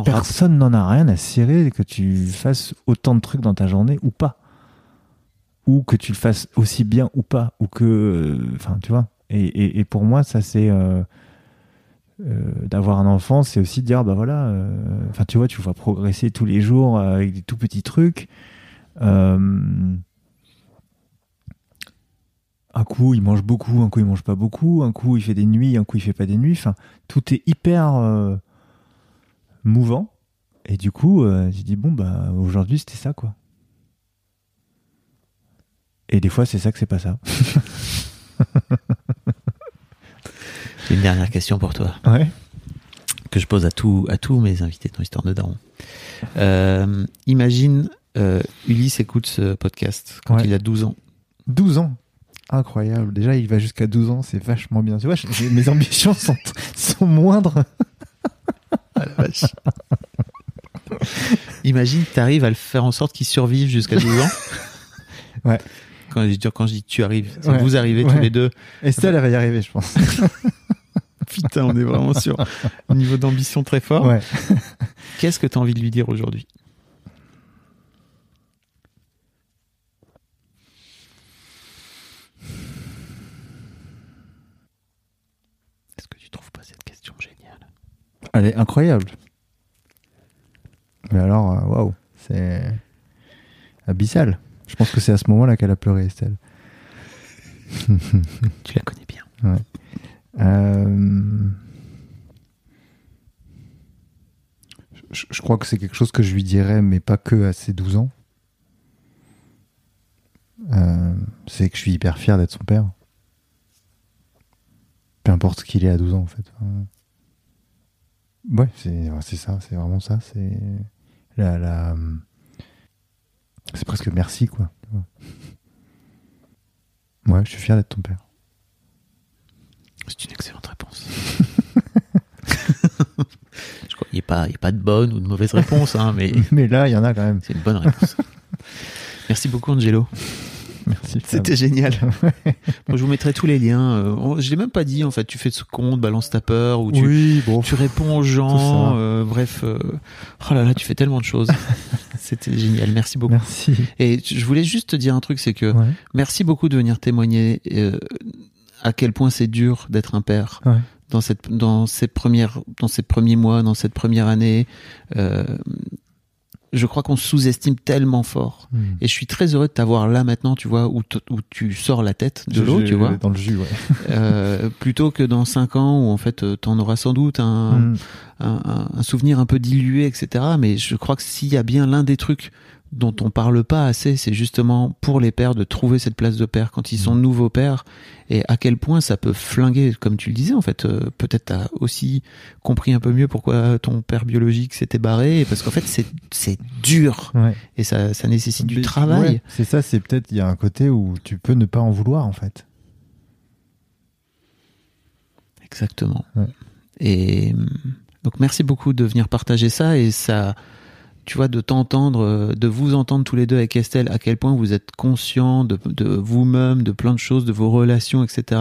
Personne n'en a rien à cirer que tu fasses autant de trucs dans ta journée ou pas. Ou que tu le fasses aussi bien ou pas. Ou que. euh, Enfin, tu vois. Et, pour moi, ça, c'est. euh, euh, d'avoir un enfant, c'est aussi de dire, bah voilà, enfin tu vois, tu vois progresser tous les jours avec des tout petits trucs. Un coup, il mange beaucoup, un coup, il mange pas beaucoup, un coup, il fait des nuits, un coup, il fait pas des nuits. Enfin, tout est hyper mouvant. Et du coup, euh, j'ai dit, bon, bah aujourd'hui, c'était ça, quoi. Et des fois, c'est ça que c'est pas ça. j'ai *laughs* une dernière question pour toi. Ouais. que je pose à, tout, à tous mes invités dans l'histoire de Daron. Euh, imagine, euh, Ulysse écoute ce podcast quand Ouais. il a 12 ans. 12 ans. Incroyable. Déjà, il va jusqu'à 12 ans, c'est vachement bien. Tu vois, mes ambitions sont, sont moindres. *laughs* Imagine, tu arrives à le faire en sorte qu'il survive jusqu'à 12 ans. *laughs* Ouais. Quand je, dis, quand je dis tu arrives, Ouais. vous arrivez tous les deux. Estelle, elle va y arriver, je pense. *laughs* Putain, on est vraiment sur un niveau d'ambition très fort. Ouais. Qu'est-ce que tu as envie de lui dire aujourd'hui? Est-ce que tu trouves pas cette question géniale? Elle est incroyable. Mais alors, euh, waouh, c'est abyssal. Je pense que c'est à ce moment-là qu'elle a pleuré, Estelle. *laughs* Tu la connais bien. Euh, Je, je crois que c'est quelque chose que je lui dirais, mais pas que à ses 12 ans. Euh, c'est que je suis hyper fier d'être son père. Peu importe ce qu'il est à 12 ans, en fait. Ouais, c'est ouais, c'est ça, c'est vraiment ça. C'est la, la... C'est presque merci, quoi. Ouais, je suis fier d'être ton père. C'est une excellente réponse. *laughs* Je crois qu'il n'y a, pas- il y a pas de bonne ou de mauvaise réponse, hein, mais *laughs* Mais là, il y en a quand même. c'est une bonne réponse. Merci beaucoup, Angelo. *laughs* Merci. C'était génial. *laughs* Je vous mettrai tous les liens. euh, je l'ai même pas dit, en fait. Tu fais ce compte, balance ta peur, ou tu, Oui, bon. tu réponds aux gens. euh, bref, euh, oh là là, tu fais tellement de choses. *laughs* C'était génial. Merci beaucoup. Merci. Et je voulais juste te dire un truc, c'est que Ouais. merci beaucoup de venir témoigner euh, à quel point c'est dur d'être un père Ouais. dans cette dans ces premières dans ces premiers mois, dans cette première année. Je crois qu'on sous-estime tellement fort. Hmm. Et je suis très heureux de t'avoir là maintenant, tu vois, où, où tu sors la tête de l'eau, tu vois, Dans le jus, ouais. *laughs* euh, plutôt que dans cinq ans où en fait euh, t'en auras sans doute un, Hmm. un, un- un souvenir un peu dilué, etc. Mais je crois que s'il y a bien l'un des trucs dont on parle pas assez, c'est justement pour les pères de trouver cette place de père quand ils sont nouveaux pères et à quel point ça peut flinguer, comme tu le disais en fait. euh, Peut-être t'as aussi compris un peu mieux pourquoi ton père biologique s'était barré, parce qu'en fait c'est c'est dur Ouais. et ça, ça nécessite du travail. ouais, c'est ça, c'est peut-être, il y a un côté où tu peux ne pas en vouloir, en fait. Exactement. Ouais. Et hum, donc merci beaucoup de venir partager ça et ça, tu vois, de t'entendre, euh, de vous entendre tous les deux avec Estelle, à quel point vous êtes conscients de, de vous-même, de plein de choses, de vos relations, etc.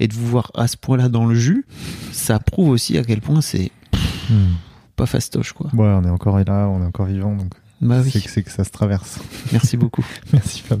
Et de vous voir à ce point-là dans le jus, ça prouve aussi à quel point c'est pas fastoche, quoi. Ouais, on est encore là, on est encore vivant, donc Bah oui, c'est que, c'est que ça se traverse. merci beaucoup. *laughs* Merci Fab.